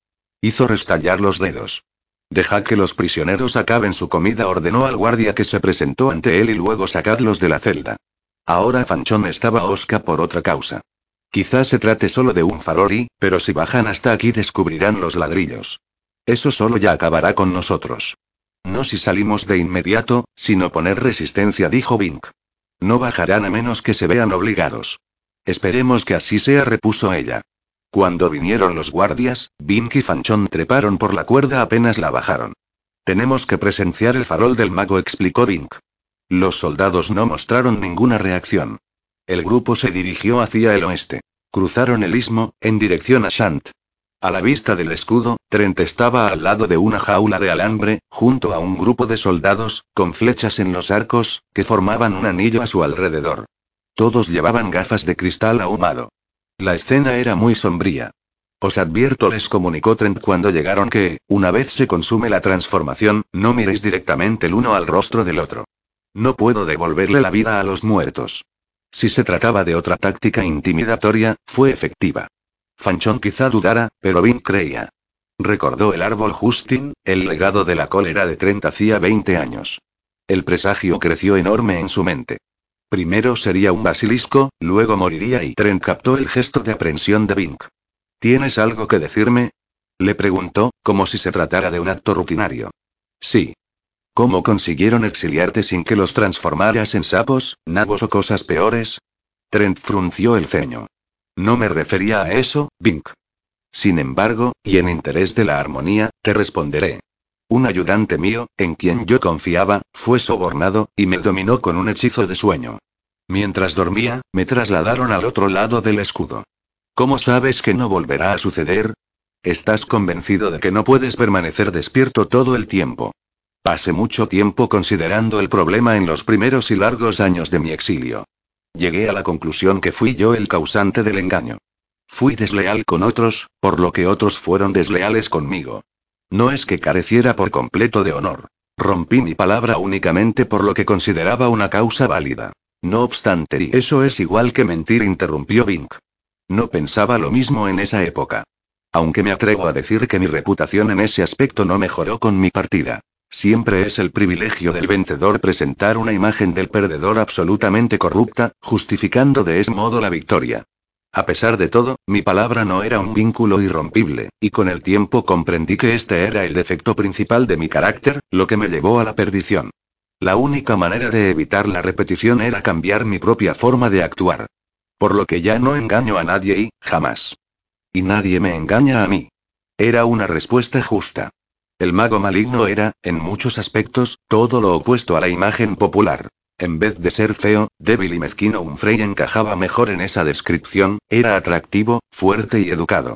Hizo restallar los dedos. Deja que los prisioneros acaben su comida, ordenó al guardia que se presentó ante él y luego sacadlos de la celda. Ahora Fanchón estaba osca por otra causa. Quizás se trate solo de un farol pero si bajan hasta aquí descubrirán los ladrillos. Eso solo ya acabará con nosotros. No si salimos de inmediato, sino poner resistencia, dijo Bink. No bajarán a menos que se vean obligados. Esperemos que así sea, repuso ella. Cuando vinieron los guardias, Bink y Fanchón treparon por la cuerda apenas la bajaron. Tenemos que presenciar el farol del mago, explicó Bink. Los soldados no mostraron ninguna reacción. El grupo se dirigió hacia el oeste. Cruzaron el istmo, en dirección a Shant. A la vista del escudo, Trent estaba al lado de una jaula de alambre, junto a un grupo de soldados, con flechas en los arcos, que formaban un anillo a su alrededor. Todos llevaban gafas de cristal ahumado. La escena era muy sombría. Os advierto, les comunicó Trent cuando llegaron que, una vez se consume la transformación, no miréis directamente el uno al rostro del otro. No puedo devolverle la vida a los muertos. Si se trataba de otra táctica intimidatoria, fue efectiva. Fanchón quizá dudara, pero Vin creía. Recordó el árbol Justin, el legado de la cólera de Trent hacía 20 años. El presagio creció enorme en su mente. Primero sería un basilisco, luego moriría y Trent captó el gesto de aprensión de Vink. ¿Tienes algo que decirme? Le preguntó, como si se tratara de un acto rutinario. Sí. ¿Cómo consiguieron exiliarte sin que los transformaras en sapos, nabos o cosas peores? Trent frunció el ceño. No me refería a eso, Bink. Sin embargo, y en interés de la armonía, te responderé. Un ayudante mío, en quien yo confiaba, fue sobornado, y me dominó con un hechizo de sueño. Mientras dormía, me trasladaron al otro lado del escudo. ¿Cómo sabes que no volverá a suceder? Estás convencido de que no puedes permanecer despierto todo el tiempo. Pasé mucho tiempo considerando el problema en los primeros y largos años de mi exilio. Llegué a la conclusión que fui yo el causante del engaño. Fui desleal con otros, por lo que otros fueron desleales conmigo. No es que careciera por completo de honor. Rompí mi palabra únicamente por lo que consideraba una causa válida. No obstante, y eso es igual que mentir, interrumpió Bink. No pensaba lo mismo en esa época. Aunque me atrevo a decir que mi reputación en ese aspecto no mejoró con mi partida. Siempre es el privilegio del vencedor presentar una imagen del perdedor absolutamente corrupta, justificando de ese modo la victoria. A pesar de todo, mi palabra no era un vínculo irrompible, y con el tiempo comprendí que este era el defecto principal de mi carácter, lo que me llevó a la perdición. La única manera de evitar la repetición era cambiar mi propia forma de actuar. Por lo que ya no engaño a nadie y, jamás. Y nadie me engaña a mí. Era una respuesta justa. El mago maligno era, en muchos aspectos, todo lo opuesto a la imagen popular. En vez de ser feo, débil y mezquino, un Frey encajaba mejor en esa descripción, era atractivo, fuerte y educado.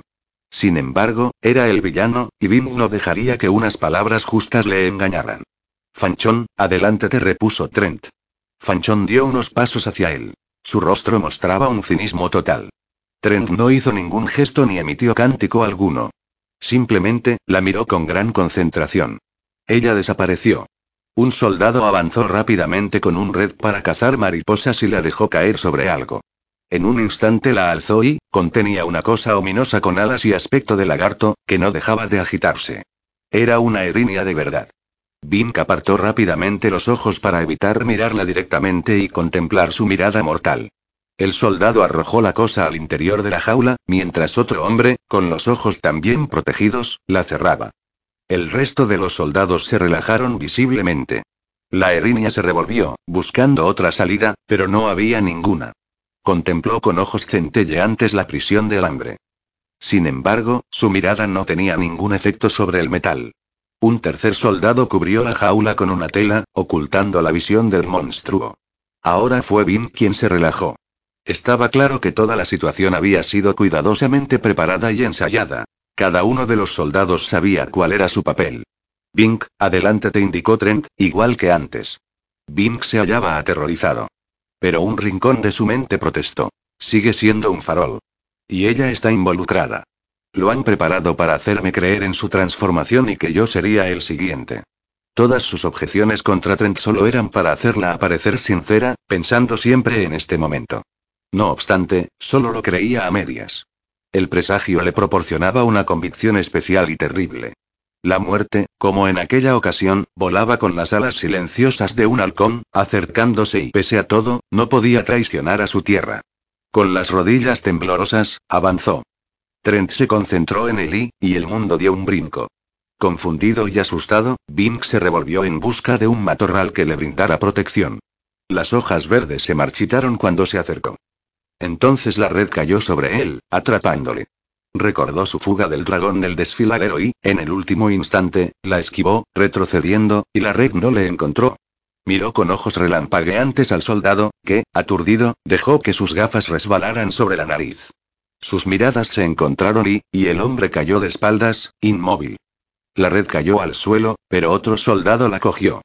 Sin embargo, era el villano, y Bim no dejaría que unas palabras justas le engañaran. Fanchón, adelante te repuso Trent. Fanchón dio unos pasos hacia él. Su rostro mostraba un cinismo total. Trent no hizo ningún gesto ni emitió cántico alguno. Simplemente, la miró con gran concentración. Ella desapareció. Un soldado avanzó rápidamente con un red para cazar mariposas y la dejó caer sobre algo. En un instante la alzó y, contenía una cosa ominosa con alas y aspecto de lagarto, que no dejaba de agitarse. Era una erinia de verdad. Bink apartó rápidamente los ojos para evitar mirarla directamente y contemplar su mirada mortal. El soldado arrojó la cosa al interior de la jaula, mientras otro hombre, con los ojos también protegidos, la cerraba. El resto de los soldados se relajaron visiblemente. La erinia se revolvió, buscando otra salida, pero no había ninguna. Contempló con ojos centelleantes la prisión del hambre. Sin embargo, su mirada no tenía ningún efecto sobre el metal. Un tercer soldado cubrió la jaula con una tela, ocultando la visión del monstruo. Ahora fue Vin quien se relajó. Estaba claro que toda la situación había sido cuidadosamente preparada y ensayada. Cada uno de los soldados sabía cuál era su papel. Bink, adelante te indicó Trent, igual que antes. Bink se hallaba aterrorizado. Pero un rincón de su mente protestó. Sigue siendo un farol. Y ella está involucrada. Lo han preparado para hacerme creer en su transformación y que yo sería el siguiente. Todas sus objeciones contra Trent solo eran para hacerla aparecer sincera, pensando siempre en este momento. No obstante, solo lo creía a medias. El presagio le proporcionaba una convicción especial y terrible. La muerte, como en aquella ocasión, volaba con las alas silenciosas de un halcón, acercándose y pese a todo, no podía traicionar a su tierra. Con las rodillas temblorosas, avanzó. Trent se concentró en él y el mundo dio un brinco. Confundido y asustado, Bink se revolvió en busca de un matorral que le brindara protección. Las hojas verdes se marchitaron cuando se acercó. Entonces la red cayó sobre él, atrapándole. Recordó su fuga del dragón del desfiladero y, en el último instante, la esquivó, retrocediendo, y la red no le encontró. Miró con ojos relampagueantes al soldado, que, aturdido, dejó que sus gafas resbalaran sobre la nariz. Sus miradas se encontraron y, y el hombre cayó de espaldas, inmóvil. La red cayó al suelo, pero otro soldado la cogió.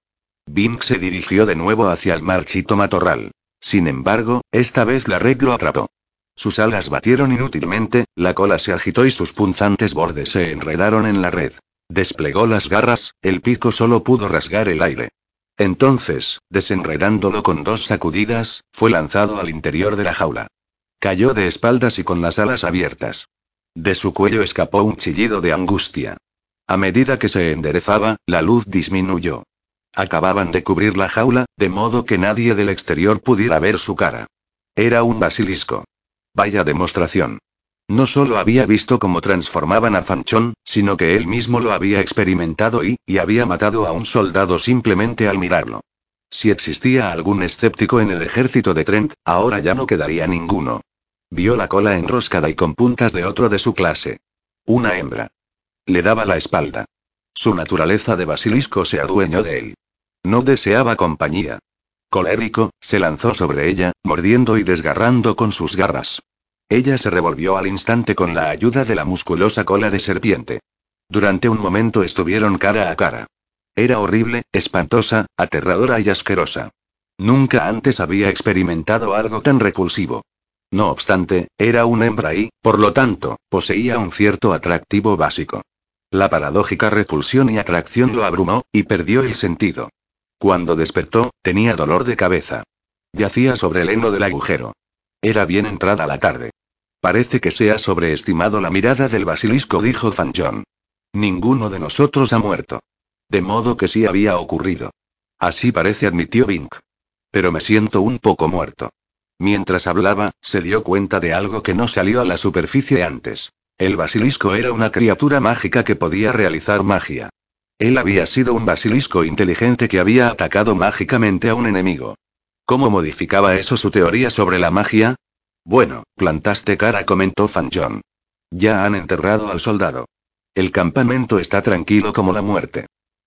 Bink se dirigió de nuevo hacia el marchito matorral. Sin embargo, esta vez la red lo atrapó. Sus alas batieron inútilmente, la cola se agitó y sus punzantes bordes se enredaron en la red. Desplegó las garras, el pico solo pudo rasgar el aire. Entonces, desenredándolo con dos sacudidas, fue lanzado al interior de la jaula. Cayó de espaldas y con las alas abiertas. De su cuello escapó un chillido de angustia. A medida que se enderezaba, la luz disminuyó. Acababan de cubrir la jaula, de modo que nadie del exterior pudiera ver su cara. Era un basilisco. Vaya demostración. No solo había visto cómo transformaban a Fanchón, sino que él mismo lo había experimentado y, y había matado a un soldado simplemente al mirarlo. Si existía algún escéptico en el ejército de Trent, ahora ya no quedaría ninguno. Vio la cola enroscada y con puntas de otro de su clase. Una hembra. Le daba la espalda. Su naturaleza de basilisco se adueñó de él. No deseaba compañía. Colérico, se lanzó sobre ella, mordiendo y desgarrando con sus garras. Ella se revolvió al instante con la ayuda de la musculosa cola de serpiente. Durante un momento estuvieron cara a cara. Era horrible, espantosa, aterradora y asquerosa. Nunca antes había experimentado algo tan repulsivo. No obstante, era una hembra y, por lo tanto, poseía un cierto atractivo básico. La paradójica repulsión y atracción lo abrumó, y perdió el sentido. Cuando despertó, tenía dolor de cabeza. Yacía sobre el heno del agujero. Era bien entrada la tarde. Parece que se ha sobreestimado la mirada del basilisco, dijo Fan. Ninguno de nosotros ha muerto. De modo que sí había ocurrido. Así parece, admitió Bink. Pero me siento un poco muerto. Mientras hablaba, se dio cuenta de algo que no salió a la superficie antes. El basilisco era una criatura mágica que podía realizar magia. Él había sido un basilisco inteligente que había atacado mágicamente a un enemigo. ¿Cómo modificaba eso su teoría sobre la magia? Bueno, plantaste cara, comentó Fan John. Ya han enterrado al soldado. El campamento está tranquilo como la muerte.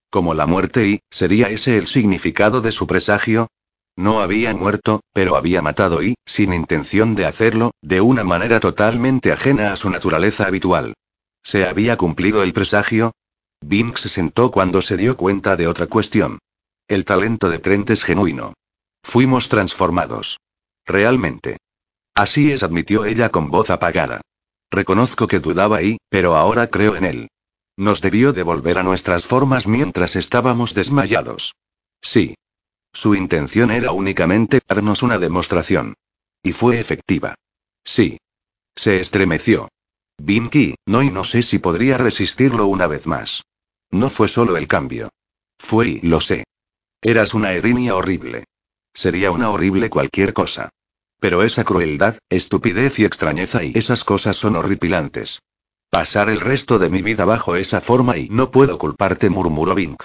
Como la muerte y, ¿sería ese el significado de su presagio? No había muerto, pero había matado y, sin intención de hacerlo, de una manera totalmente ajena a su naturaleza habitual. ¿Se había cumplido el presagio? Bink se sentó cuando se dio cuenta de otra cuestión. El talento de Trent es genuino. Fuimos transformados. Realmente. Así es, admitió ella con voz apagada. Reconozco que dudaba y, pero ahora creo en él. Nos debió devolver a nuestras formas mientras estábamos desmayados. Sí. Su intención era únicamente darnos una demostración. Y fue efectiva. Sí. Se estremeció. Binky, no y no sé si podría resistirlo una vez más. No fue solo el cambio. Fue lo sé. Eras una Erinia horrible. Sería una horrible cualquier cosa. Pero esa crueldad, estupidez y extrañeza y esas cosas son horripilantes. Pasar el resto de mi vida bajo esa forma y no puedo culparte, murmuró Bink.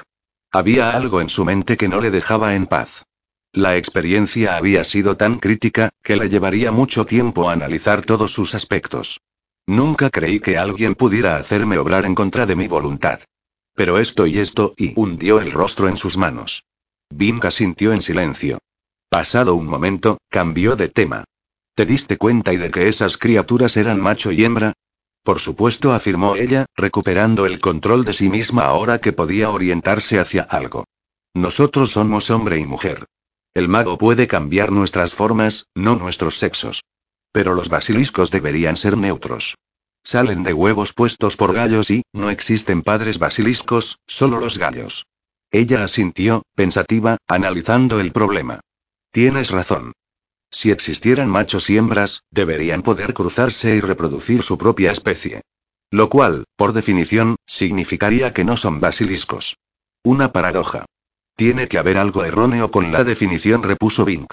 Había algo en su mente que no le dejaba en paz. La experiencia había sido tan crítica, que le llevaría mucho tiempo analizar todos sus aspectos. Nunca creí que alguien pudiera hacerme obrar en contra de mi voluntad. Pero esto y esto, y hundió el rostro en sus manos. Binka sintió en silencio. Pasado un momento, cambió de tema. ¿Te diste cuenta y de que esas criaturas eran macho y hembra? Por supuesto, afirmó ella, recuperando el control de sí misma ahora que podía orientarse hacia algo. Nosotros somos hombre y mujer. El mago puede cambiar nuestras formas, no nuestros sexos. Pero los basiliscos deberían ser neutros. Salen de huevos puestos por gallos y, no existen padres basiliscos, solo los gallos. Ella asintió, pensativa, analizando el problema. Tienes razón. Si existieran machos y hembras, deberían poder cruzarse y reproducir su propia especie. Lo cual, por definición, significaría que no son basiliscos. Una paradoja. Tiene que haber algo erróneo con la definición, repuso Bink.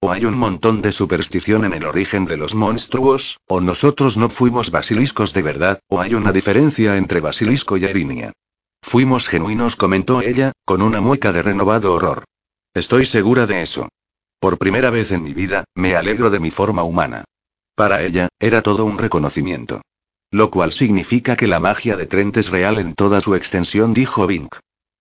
O hay un montón de superstición en el origen de los monstruos, o nosotros no fuimos basiliscos de verdad, o hay una diferencia entre basilisco y erinia. Fuimos genuinos, comentó ella, con una mueca de renovado horror. Estoy segura de eso. Por primera vez en mi vida, me alegro de mi forma humana. Para ella, era todo un reconocimiento. Lo cual significa que la magia de Trent es real en toda su extensión, dijo Bink.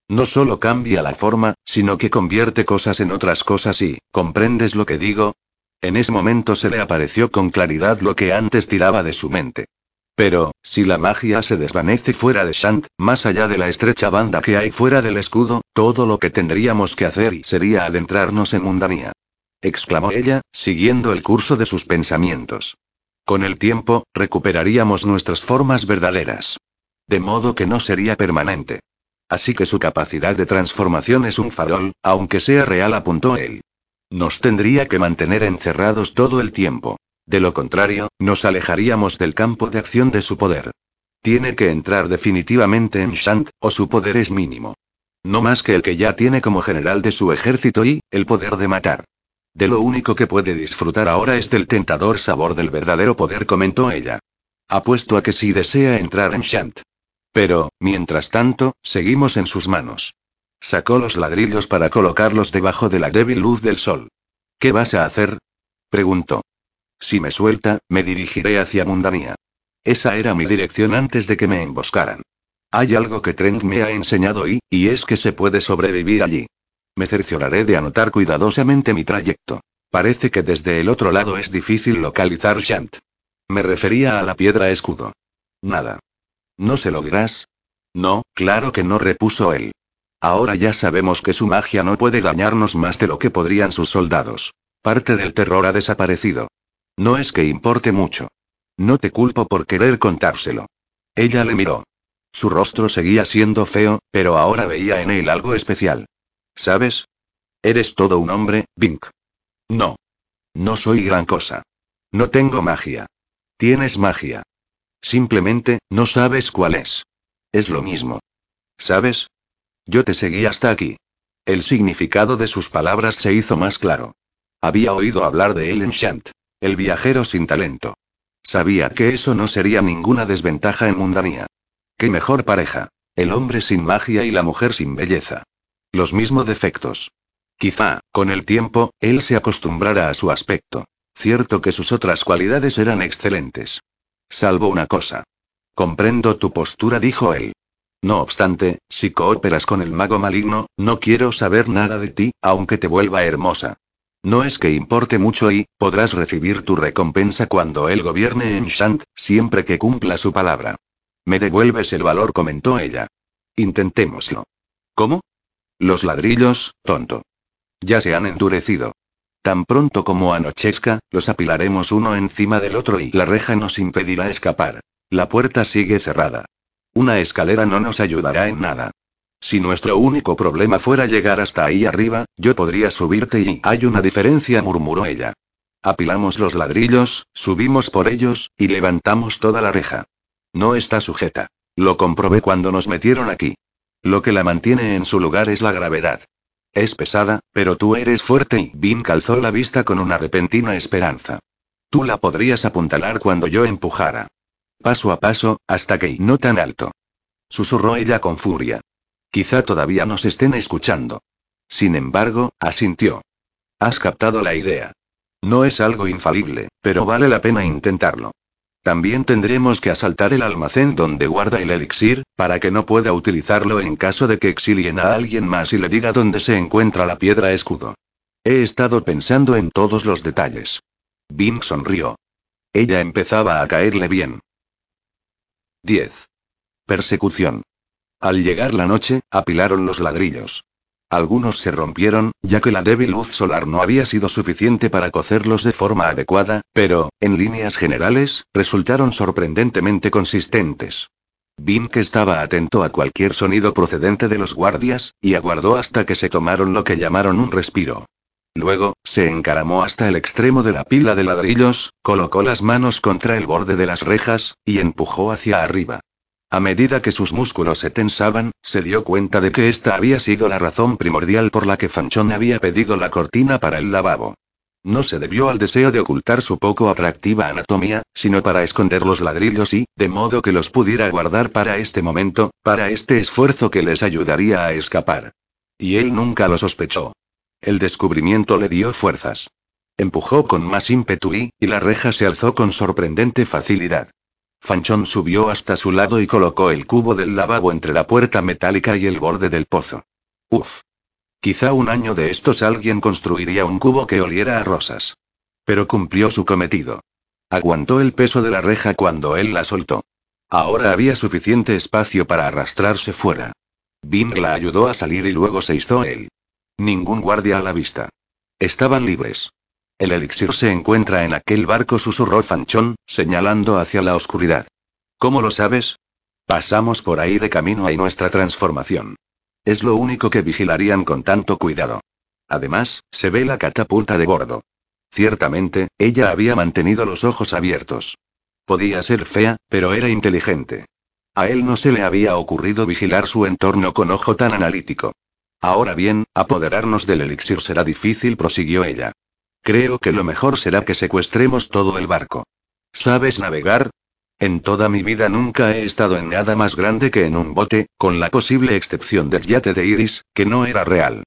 No solo cambia la forma, sino que convierte cosas en otras cosas y, ¿comprendes lo que digo? En ese momento se le apareció con claridad lo que antes tiraba de su mente. Pero, si la magia se desvanece fuera de Shant, más allá de la estrecha banda que hay fuera del escudo, todo lo que tendríamos que hacer sería adentrarnos en mundanía exclamó ella, siguiendo el curso de sus pensamientos. Con el tiempo, recuperaríamos nuestras formas verdaderas. De modo que no sería permanente. Así que su capacidad de transformación es un farol, aunque sea real, apuntó él. Nos tendría que mantener encerrados todo el tiempo. De lo contrario, nos alejaríamos del campo de acción de su poder. Tiene que entrar definitivamente en Shant, o su poder es mínimo. No más que el que ya tiene como general de su ejército y, el poder de matar. De lo único que puede disfrutar ahora es del tentador sabor del verdadero poder, comentó ella. Apuesto a que sí desea entrar en Shant. Pero, mientras tanto, seguimos en sus manos. Sacó los ladrillos para colocarlos debajo de la débil luz del sol. ¿Qué vas a hacer? preguntó. Si me suelta, me dirigiré hacia Mundanía. Esa era mi dirección antes de que me emboscaran. Hay algo que Trent me ha enseñado y, y es que se puede sobrevivir allí. Me cercioraré de anotar cuidadosamente mi trayecto. Parece que desde el otro lado es difícil localizar Shant. Me refería a la piedra escudo. Nada. ¿No se lo dirás? No, claro que no, repuso él. Ahora ya sabemos que su magia no puede dañarnos más de lo que podrían sus soldados. Parte del terror ha desaparecido. No es que importe mucho. No te culpo por querer contárselo. Ella le miró. Su rostro seguía siendo feo, pero ahora veía en él algo especial. ¿Sabes? Eres todo un hombre, Bink. No. No soy gran cosa. No tengo magia. Tienes magia. Simplemente, no sabes cuál es. Es lo mismo. ¿Sabes? Yo te seguí hasta aquí. El significado de sus palabras se hizo más claro. Había oído hablar de él en Shant. El viajero sin talento. Sabía que eso no sería ninguna desventaja en Mundanía. Qué mejor pareja. El hombre sin magia y la mujer sin belleza. Los mismos defectos. Quizá, con el tiempo, él se acostumbrara a su aspecto. Cierto que sus otras cualidades eran excelentes. Salvo una cosa. Comprendo tu postura, dijo él. No obstante, si cooperas con el mago maligno, no quiero saber nada de ti, aunque te vuelva hermosa. No es que importe mucho y, podrás recibir tu recompensa cuando él gobierne en Shant, siempre que cumpla su palabra. Me devuelves el valor, comentó ella. Intentémoslo. ¿Cómo? Los ladrillos, tonto. Ya se han endurecido. Tan pronto como anochezca, los apilaremos uno encima del otro y la reja nos impedirá escapar. La puerta sigue cerrada. Una escalera no nos ayudará en nada. Si nuestro único problema fuera llegar hasta ahí arriba, yo podría subirte y hay una diferencia, murmuró ella. Apilamos los ladrillos, subimos por ellos, y levantamos toda la reja. No está sujeta. Lo comprobé cuando nos metieron aquí. Lo que la mantiene en su lugar es la gravedad. Es pesada, pero tú eres fuerte y Vin calzó la vista con una repentina esperanza. Tú la podrías apuntalar cuando yo empujara. Paso a paso, hasta que no tan alto. Susurró ella con furia. Quizá todavía nos estén escuchando. Sin embargo, asintió. Has captado la idea. No es algo infalible, pero vale la pena intentarlo. También tendremos que asaltar el almacén donde guarda el elixir, para que no pueda utilizarlo en caso de que exilien a alguien más y le diga dónde se encuentra la piedra escudo. He estado pensando en todos los detalles. Bing sonrió. Ella empezaba a caerle bien. 10. Persecución. Al llegar la noche, apilaron los ladrillos. Algunos se rompieron, ya que la débil luz solar no había sido suficiente para cocerlos de forma adecuada, pero, en líneas generales, resultaron sorprendentemente consistentes. Bink estaba atento a cualquier sonido procedente de los guardias, y aguardó hasta que se tomaron lo que llamaron un respiro. Luego, se encaramó hasta el extremo de la pila de ladrillos, colocó las manos contra el borde de las rejas, y empujó hacia arriba. A medida que sus músculos se tensaban, se dio cuenta de que esta había sido la razón primordial por la que Fanchón había pedido la cortina para el lavabo. No se debió al deseo de ocultar su poco atractiva anatomía, sino para esconder los ladrillos y, de modo que los pudiera guardar para este momento, para este esfuerzo que les ayudaría a escapar. Y él nunca lo sospechó. El descubrimiento le dio fuerzas. Empujó con más ímpetu y, y la reja se alzó con sorprendente facilidad. Fanchón subió hasta su lado y colocó el cubo del lavabo entre la puerta metálica y el borde del pozo. Uf. Quizá un año de estos alguien construiría un cubo que oliera a rosas. Pero cumplió su cometido. Aguantó el peso de la reja cuando él la soltó. Ahora había suficiente espacio para arrastrarse fuera. Bing la ayudó a salir y luego se hizo él. Ningún guardia a la vista. Estaban libres. El elixir se encuentra en aquel barco, susurró Fanchón, señalando hacia la oscuridad. ¿Cómo lo sabes? Pasamos por ahí de camino a nuestra transformación. Es lo único que vigilarían con tanto cuidado. Además, se ve la catapulta de bordo. Ciertamente, ella había mantenido los ojos abiertos. Podía ser fea, pero era inteligente. A él no se le había ocurrido vigilar su entorno con ojo tan analítico. Ahora bien, apoderarnos del elixir será difícil, prosiguió ella. Creo que lo mejor será que secuestremos todo el barco. ¿Sabes navegar? En toda mi vida nunca he estado en nada más grande que en un bote, con la posible excepción del yate de Iris, que no era real.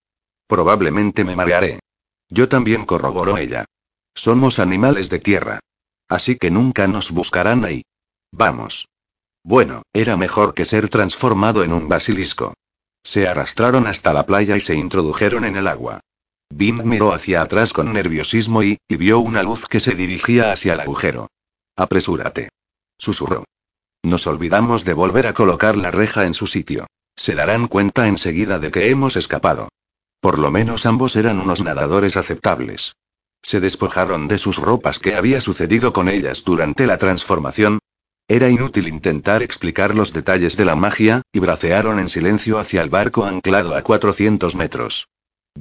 Probablemente me marearé. Yo también corroboró ella. Somos animales de tierra. Así que nunca nos buscarán ahí. Vamos. Bueno, era mejor que ser transformado en un basilisco. Se arrastraron hasta la playa y se introdujeron en el agua. Bim miró hacia atrás con nerviosismo y, y vio una luz que se dirigía hacia el agujero. Apresúrate. Susurró. Nos olvidamos de volver a colocar la reja en su sitio. Se darán cuenta enseguida de que hemos escapado. Por lo menos ambos eran unos nadadores aceptables. Se despojaron de sus ropas ¿Qué había sucedido con ellas durante la transformación. Era inútil intentar explicar los detalles de la magia, y bracearon en silencio hacia el barco anclado a 400 metros.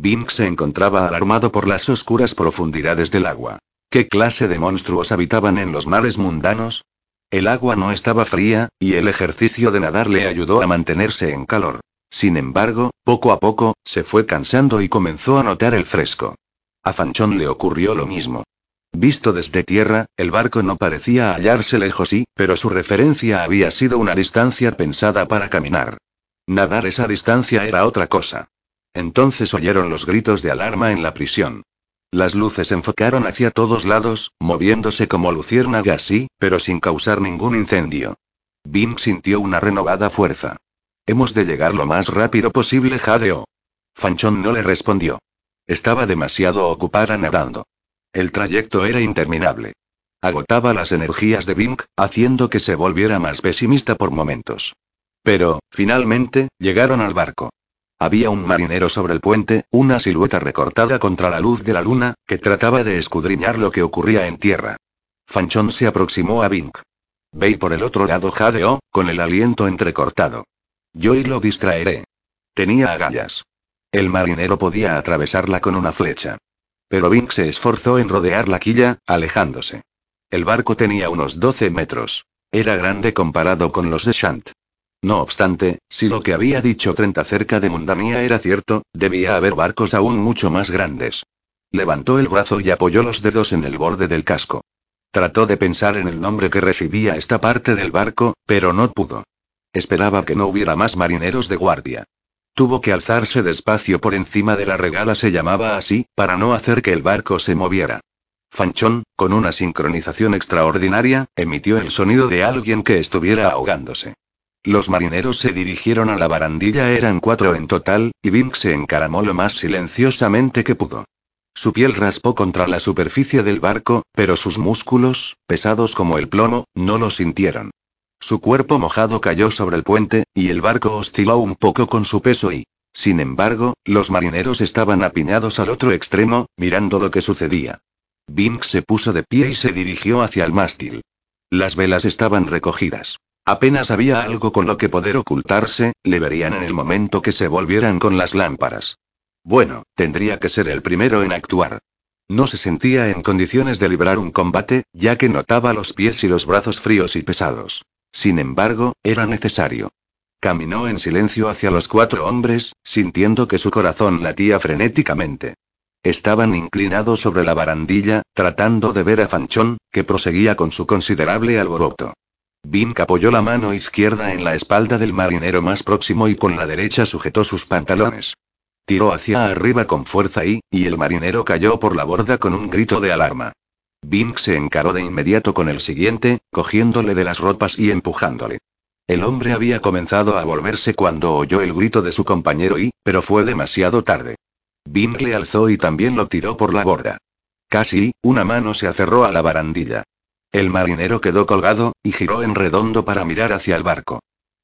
Bink se encontraba alarmado por las oscuras profundidades del agua. ¿Qué clase de monstruos habitaban en los mares mundanos? El agua no estaba fría, y el ejercicio de nadar le ayudó a mantenerse en calor. Sin embargo, poco a poco, se fue cansando y comenzó a notar el fresco. A Fanchón le ocurrió lo mismo. Visto desde tierra, el barco no parecía hallarse lejos sí, pero su referencia había sido una distancia pensada para caminar. Nadar esa distancia era otra cosa. Entonces oyeron los gritos de alarma en la prisión. Las luces enfocaron hacia todos lados, moviéndose como luciérnagas sí, pero sin causar ningún incendio. Bim sintió una renovada fuerza. Hemos de llegar lo más rápido posible, jadeó. Fanchón no le respondió. Estaba demasiado ocupada nadando. El trayecto era interminable. Agotaba las energías de Bink, haciendo que se volviera más pesimista por momentos. Pero, finalmente, llegaron al barco. Había un marinero sobre el puente, una silueta recortada contra la luz de la luna, que trataba de escudriñar lo que ocurría en tierra. Fanchón se aproximó a Bink. Ve por el otro lado, jadeó, con el aliento entrecortado. Yo y lo distraeré. Tenía agallas. El marinero podía atravesarla con una flecha. Pero Bink se esforzó en rodear la quilla, alejándose. El barco tenía unos 12 metros. Era grande comparado con los de Shant. No obstante, si lo que había dicho Trent acerca de Mundania era cierto, debía haber barcos aún mucho más grandes. Levantó el brazo y apoyó los dedos en el borde del casco. Trató de pensar en el nombre que recibía esta parte del barco, pero no pudo. Esperaba que no hubiera más marineros de guardia. Tuvo que alzarse despacio por encima de la regala, se llamaba así, para no hacer que el barco se moviera. Fanchón, con una sincronización extraordinaria, emitió el sonido de alguien que estuviera ahogándose. Los marineros se dirigieron a la barandilla, eran cuatro en total, y Bink se encaramó lo más silenciosamente que pudo. Su piel raspó contra la superficie del barco, pero sus músculos, pesados como el plomo, no lo sintieron. Su cuerpo mojado cayó sobre el puente, y el barco osciló un poco con su peso y... Sin embargo, los marineros estaban apiñados al otro extremo, mirando lo que sucedía. Bink se puso de pie y se dirigió hacia el mástil. Las velas estaban recogidas. Apenas había algo con lo que poder ocultarse, le verían en el momento que se volvieran con las lámparas. Bueno, tendría que ser el primero en actuar. No se sentía en condiciones de librar un combate, ya que notaba los pies y los brazos fríos y pesados. Sin embargo, era necesario. Caminó en silencio hacia los cuatro hombres, sintiendo que su corazón latía frenéticamente. Estaban inclinados sobre la barandilla, tratando de ver a Fanchón, que proseguía con su considerable alboroto. Bink apoyó la mano izquierda en la espalda del marinero más próximo y con la derecha sujetó sus pantalones. Tiró hacia arriba con fuerza y, y el marinero cayó por la borda con un grito de alarma. Bink se encaró de inmediato con el siguiente, cogiéndole de las ropas y empujándole. El hombre había comenzado a volverse cuando oyó el grito de su compañero y, pero fue demasiado tarde. Bink le alzó y también lo tiró por la borda. Casi, una mano se aferró a la barandilla. El marinero quedó colgado, y giró en redondo para mirar hacia el barco.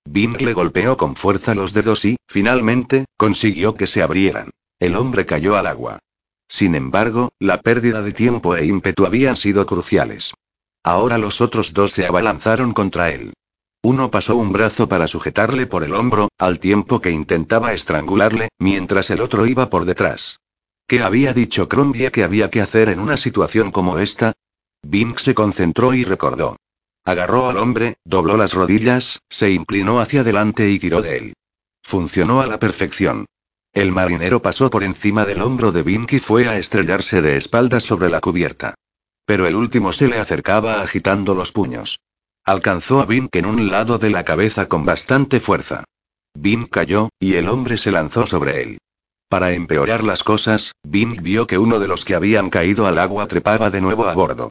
Bing le golpeó con fuerza los dedos y, finalmente, consiguió que se abrieran. El hombre cayó al agua. Sin embargo, la pérdida de tiempo e ímpetu habían sido cruciales. Ahora los otros dos se abalanzaron contra él. Uno pasó un brazo para sujetarle por el hombro, al tiempo que intentaba estrangularle, mientras el otro iba por detrás. ¿Qué había dicho Crombie que había que hacer en una situación como esta? Bink se concentró y recordó. Agarró al hombre, dobló las rodillas, se inclinó hacia adelante y tiró de él. Funcionó a la perfección. El marinero pasó por encima del hombro de Bink y fue a estrellarse de espaldas sobre la cubierta. Pero el último se le acercaba agitando los puños. Alcanzó a Bink en un lado de la cabeza con bastante fuerza. Bink cayó, y el hombre se lanzó sobre él. Para empeorar las cosas, Bink vio que uno de los que habían caído al agua trepaba de nuevo a bordo.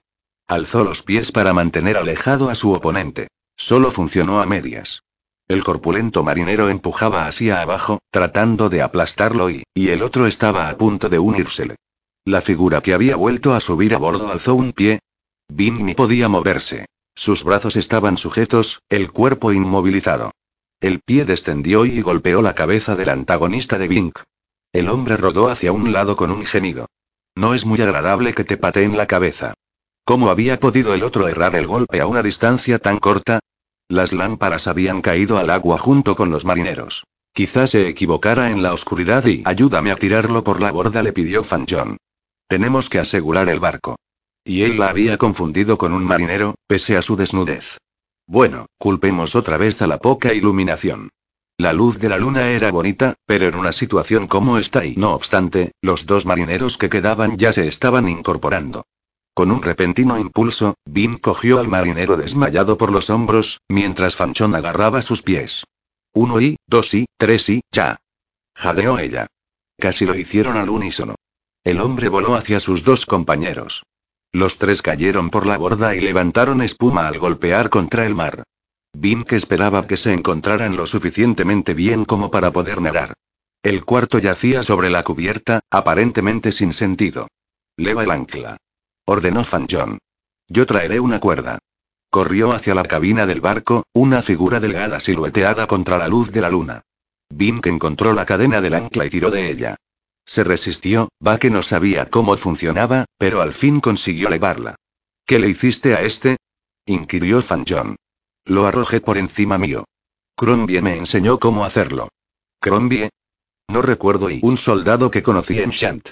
Alzó los pies para mantener alejado a su oponente. Solo funcionó a medias. El corpulento marinero empujaba hacia abajo, tratando de aplastarlo y, y el otro estaba a punto de unírsele. La figura que había vuelto a subir a bordo alzó un pie. Bing ni podía moverse. Sus brazos estaban sujetos, el cuerpo inmovilizado. El pie descendió y golpeó la cabeza del antagonista de Bing. El hombre rodó hacia un lado con un gemido. No es muy agradable que te pateen la cabeza. ¿Cómo había podido el otro errar el golpe a una distancia tan corta? Las lámparas habían caído al agua junto con los marineros. Quizás se equivocara en la oscuridad y ayúdame a tirarlo por la borda, le pidió Fan John. Tenemos que asegurar el barco. Y él la había confundido con un marinero, pese a su desnudez. Bueno, culpemos otra vez a la poca iluminación. La luz de la luna era bonita, pero en una situación como esta y no obstante, los dos marineros que quedaban ya se estaban incorporando. Con un repentino impulso, Bim cogió al marinero desmayado por los hombros, mientras Fanchón agarraba sus pies. Uno y, dos y, tres y, ya. Jadeó ella. Casi lo hicieron al unísono. El hombre voló hacia sus dos compañeros. Los tres cayeron por la borda y levantaron espuma al golpear contra el mar. Bim que esperaba que se encontraran lo suficientemente bien como para poder nadar. El cuarto yacía sobre la cubierta, aparentemente sin sentido. Leva el ancla ordenó Fan John. Yo traeré una cuerda. Corrió hacia la cabina del barco, una figura delgada silueteada contra la luz de la luna. Bink encontró la cadena del ancla y tiró de ella. Se resistió, va que no sabía cómo funcionaba, pero al fin consiguió levarla. ¿Qué le hiciste a este? inquirió Fan John. Lo arrojé por encima mío. Crombie me enseñó cómo hacerlo. ¿Crombie? No recuerdo y un soldado que conocí en Shant.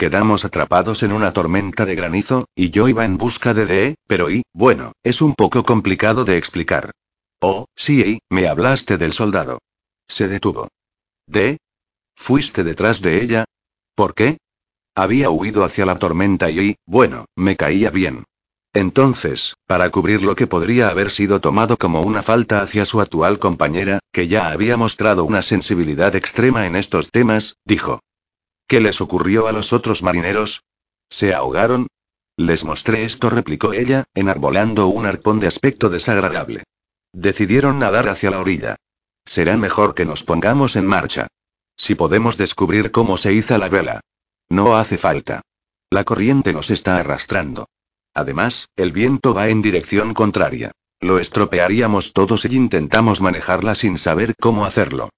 Quedamos atrapados en una tormenta de granizo, y yo iba en busca de Dee, pero y, bueno, es un poco complicado de explicar. Oh, sí, me hablaste del soldado. Se detuvo. ¿De? ¿Fuiste detrás de ella? ¿Por qué? Había huido hacia la tormenta y, bueno, me caía bien. Entonces, para cubrir lo que podría haber sido tomado como una falta hacia su actual compañera, que ya había mostrado una sensibilidad extrema en estos temas, dijo. ¿Qué les ocurrió a los otros marineros? ¿Se ahogaron? Les mostré esto, replicó ella, enarbolando un arpón de aspecto desagradable. Decidieron nadar hacia la orilla. Será mejor que nos pongamos en marcha. Si podemos descubrir cómo se hizo la vela. No hace falta. La corriente nos está arrastrando. Además, el viento va en dirección contraria. Lo estropearíamos todo si intentamos manejarla sin saber cómo hacerlo.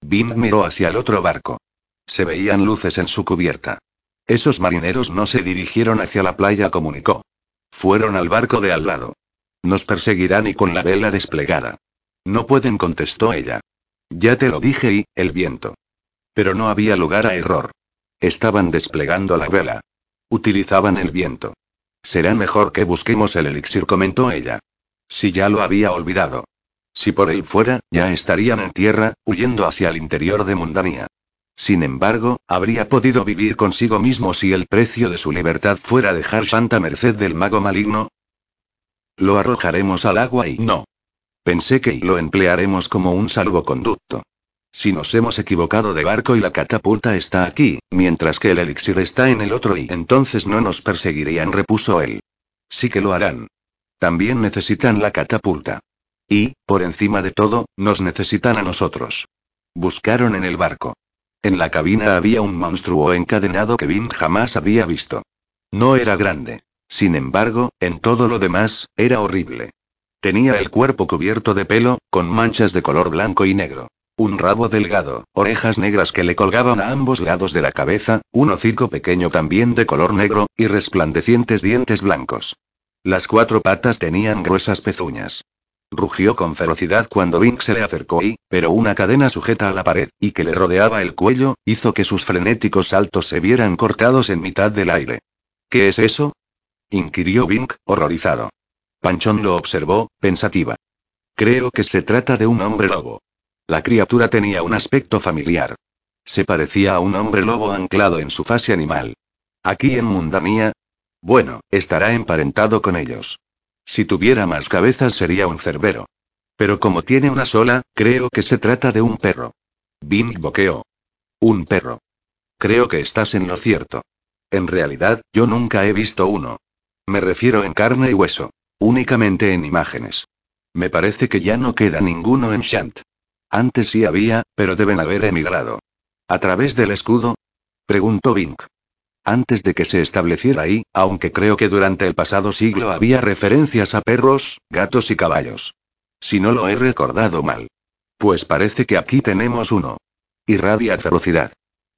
Bing miró hacia el otro barco. Se veían luces en su cubierta. Esos marineros no se dirigieron hacia la playa, comunicó. Fueron al barco de al lado. Nos perseguirán y con la vela desplegada. No pueden, contestó ella. Ya te lo dije y, el viento. Pero no había lugar a error. Estaban desplegando la vela. Utilizaban el viento. Será mejor que busquemos el elixir, comentó ella. Si ya lo había olvidado. Si por él fuera, ya estarían en tierra, huyendo hacia el interior de Mundanía. Sin embargo, habría podido vivir consigo mismo si el precio de su libertad fuera dejar santa merced del mago maligno, lo arrojaremos al agua y no. Pensé que lo emplearemos como un salvoconducto. Si nos hemos equivocado de barco y la catapulta está aquí, mientras que el elixir está en el otro y entonces no nos perseguirían, repuso él. Sí que lo harán. También necesitan la catapulta. Y, por encima de todo, nos necesitan a nosotros. Buscaron en el barco. En la cabina había un monstruo encadenado que Vin jamás había visto. No era grande. Sin embargo, en todo lo demás, era horrible. Tenía el cuerpo cubierto de pelo, con manchas de color blanco y negro. Un rabo delgado, orejas negras que le colgaban a ambos lados de la cabeza, un hocico pequeño también de color negro, y resplandecientes dientes blancos. Las cuatro patas tenían gruesas pezuñas. Rugió con ferocidad cuando Vink se le acercó y, pero una cadena sujeta a la pared, y que le rodeaba el cuello, hizo que sus frenéticos saltos se vieran cortados en mitad del aire. ¿Qué es eso? inquirió Bink, horrorizado. Panchón lo observó, pensativa. Creo que se trata de un hombre lobo. La criatura tenía un aspecto familiar. Se parecía a un hombre lobo anclado en su fase animal. Aquí en Mundanía. Bueno, estará emparentado con ellos. Si tuviera más cabezas sería un cerbero. Pero como tiene una sola, creo que se trata de un perro. Bing boqueó. Un perro. Creo que estás en lo cierto. En realidad, yo nunca he visto uno. Me refiero en carne y hueso. Únicamente en imágenes. Me parece que ya no queda ninguno en Shant. Antes sí había, pero deben haber emigrado. ¿A través del escudo? Preguntó Vink. Antes de que se estableciera ahí, aunque creo que durante el pasado siglo había referencias a perros, gatos y caballos. Si no lo he recordado mal. Pues parece que aquí tenemos uno. Irradia ferocidad.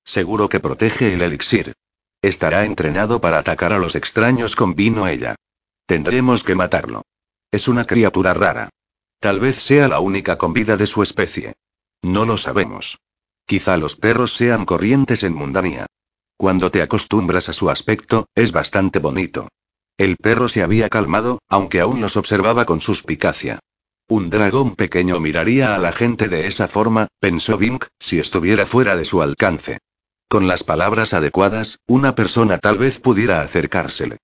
Seguro que protege el elixir. Estará entrenado para atacar a los extraños con vino ella. Tendremos que matarlo. Es una criatura rara. Tal vez sea la única con vida de su especie. No lo sabemos. Quizá los perros sean corrientes en Mundanía. Cuando te acostumbras a su aspecto, es bastante bonito. El perro se había calmado, aunque aún los observaba con suspicacia. Un dragón pequeño miraría a la gente de esa forma, pensó Vink, si estuviera fuera de su alcance. Con las palabras adecuadas, una persona tal vez pudiera acercársele.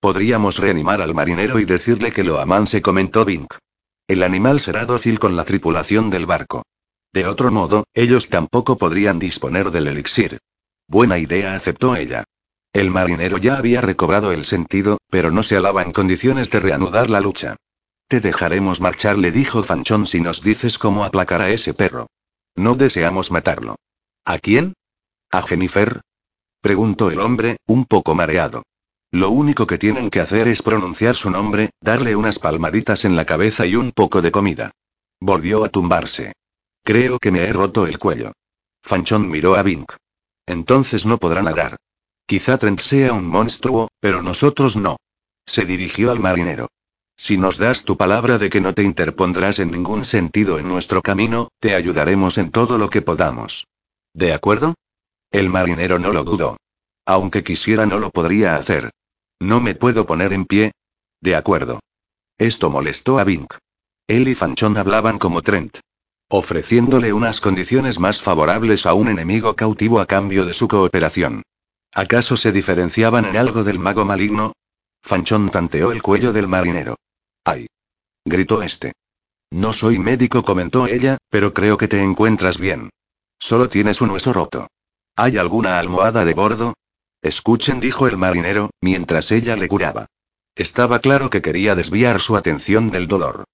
Podríamos reanimar al marinero y decirle que lo aman, se comentó Bink. El animal será dócil con la tripulación del barco. De otro modo, ellos tampoco podrían disponer del elixir. Buena idea, aceptó ella. El marinero ya había recobrado el sentido, pero no se halaba en condiciones de reanudar la lucha. Te dejaremos marchar, le dijo Fanchón si nos dices cómo aplacar a ese perro. No deseamos matarlo. ¿A quién? ¿A Jennifer? Preguntó el hombre, un poco mareado. Lo único que tienen que hacer es pronunciar su nombre, darle unas palmaditas en la cabeza y un poco de comida. Volvió a tumbarse. Creo que me he roto el cuello. Fanchón miró a Vink. Entonces no podrá nadar. Quizá Trent sea un monstruo, pero nosotros no. Se dirigió al marinero. Si nos das tu palabra de que no te interpondrás en ningún sentido en nuestro camino, te ayudaremos en todo lo que podamos. ¿De acuerdo? El marinero no lo dudó. Aunque quisiera no lo podría hacer. ¿No me puedo poner en pie? De acuerdo. Esto molestó a Vink. Él y Fanchón hablaban como Trent. Ofreciéndole unas condiciones más favorables a un enemigo cautivo a cambio de su cooperación. ¿Acaso se diferenciaban en algo del mago maligno? Fanchón tanteó el cuello del marinero. ¡Ay! gritó este. No soy médico, comentó ella, pero creo que te encuentras bien. Solo tienes un hueso roto. ¿Hay alguna almohada de bordo? Escuchen, dijo el marinero, mientras ella le curaba. Estaba claro que quería desviar su atención del dolor.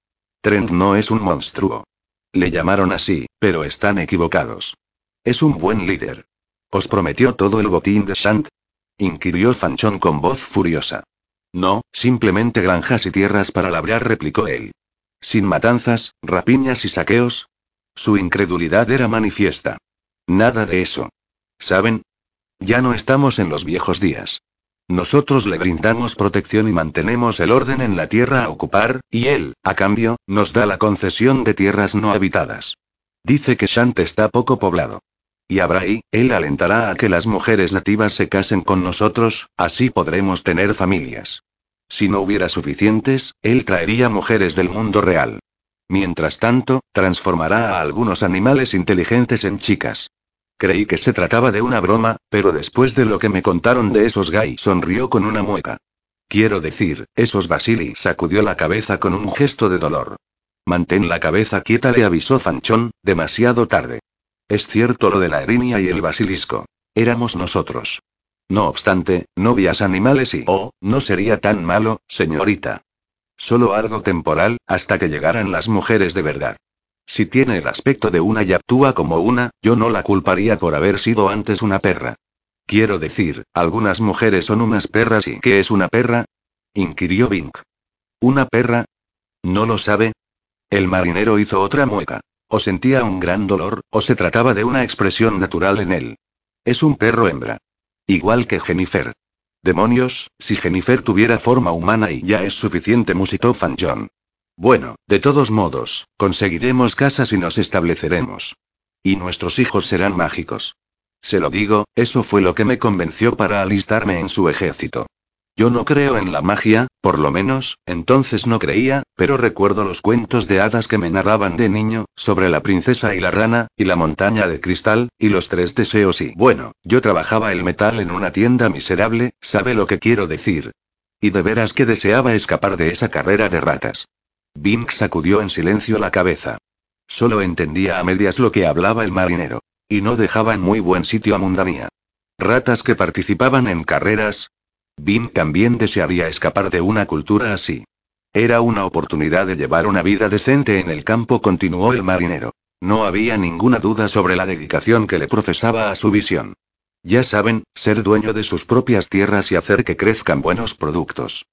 Trent no es un monstruo. Le llamaron así, pero están equivocados. Es un buen líder. ¿Os prometió todo el botín de Shant? inquirió Fanchón con voz furiosa. No, simplemente granjas y tierras para labrar, replicó él. Sin matanzas, rapiñas y saqueos. Su incredulidad era manifiesta. Nada de eso. ¿Saben? Ya no estamos en los viejos días. Nosotros le brindamos protección y mantenemos el orden en la tierra a ocupar, y él, a cambio, nos da la concesión de tierras no habitadas. Dice que Shant está poco poblado. Y Abraí, él alentará a que las mujeres nativas se casen con nosotros, así podremos tener familias. Si no hubiera suficientes, él traería mujeres del mundo real. Mientras tanto, transformará a algunos animales inteligentes en chicas. Creí que se trataba de una broma, pero después de lo que me contaron de esos gay, sonrió con una mueca. Quiero decir, esos Basili sacudió la cabeza con un gesto de dolor. Mantén la cabeza quieta, le avisó Fanchón, demasiado tarde. Es cierto lo de la erinia y el basilisco. Éramos nosotros. No obstante, novias animales y... Oh, no sería tan malo, señorita. Solo algo temporal, hasta que llegaran las mujeres de verdad. Si tiene el aspecto de una y actúa como una, yo no la culparía por haber sido antes una perra. Quiero decir, algunas mujeres son unas perras y ¿qué es una perra? inquirió Bink. ¿Una perra? ¿No lo sabe? El marinero hizo otra mueca. O sentía un gran dolor, o se trataba de una expresión natural en él. Es un perro hembra. Igual que Jennifer. Demonios, si Jennifer tuviera forma humana y ya es suficiente, musitó Fan John. Bueno, de todos modos, conseguiremos casas y nos estableceremos. Y nuestros hijos serán mágicos. Se lo digo, eso fue lo que me convenció para alistarme en su ejército. Yo no creo en la magia, por lo menos, entonces no creía, pero recuerdo los cuentos de hadas que me narraban de niño, sobre la princesa y la rana, y la montaña de cristal, y los tres deseos y bueno, yo trabajaba el metal en una tienda miserable, ¿sabe lo que quiero decir? Y de veras que deseaba escapar de esa carrera de ratas. Bink sacudió en silencio la cabeza. Solo entendía a medias lo que hablaba el marinero. Y no dejaba en muy buen sitio a Mundanía. Ratas que participaban en carreras. Bink también desearía escapar de una cultura así. Era una oportunidad de llevar una vida decente en el campo, continuó el marinero. No había ninguna duda sobre la dedicación que le profesaba a su visión. Ya saben, ser dueño de sus propias tierras y hacer que crezcan buenos productos.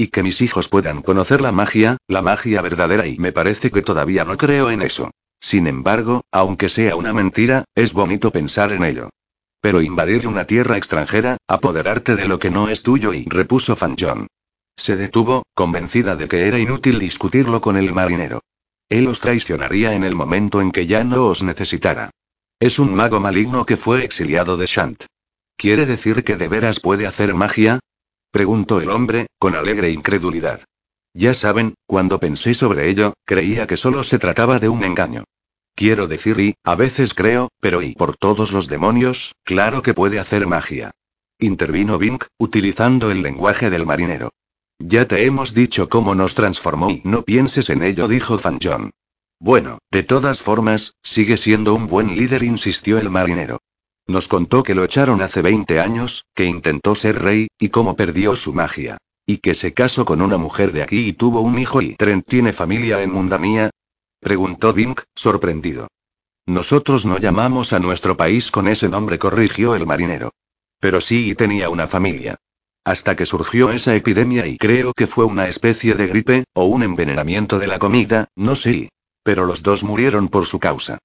Y que mis hijos puedan conocer la magia, la magia verdadera y me parece que todavía no creo en eso. Sin embargo, aunque sea una mentira, es bonito pensar en ello. Pero invadir una tierra extranjera, apoderarte de lo que no es tuyo y repuso Fan. Se detuvo, convencida de que era inútil discutirlo con el marinero. Él os traicionaría en el momento en que ya no os necesitara. Es un mago maligno que fue exiliado de Shant. ¿Quiere decir que de veras puede hacer magia? Preguntó el hombre, con alegre incredulidad. Ya saben, cuando pensé sobre ello, creía que solo se trataba de un engaño. Quiero decir y, a veces creo, pero y por todos los demonios, claro que puede hacer magia. Intervino Bink, utilizando el lenguaje del marinero. Ya te hemos dicho cómo nos transformó y no pienses en ello, dijo Fan. Bueno, de todas formas, sigue siendo un buen líder, insistió el marinero. Nos contó que lo echaron hace 20 años, que intentó ser rey, y cómo perdió su magia. Y que se casó con una mujer de aquí y tuvo un hijo y Trent tiene familia en Mundamía. Preguntó Bink, sorprendido. Nosotros no llamamos a nuestro país con ese nombre, corrigió el marinero. Pero sí tenía una familia. Hasta que surgió esa epidemia y creo que fue una especie de gripe, o un envenenamiento de la comida, no sé. Pero los dos murieron por su causa.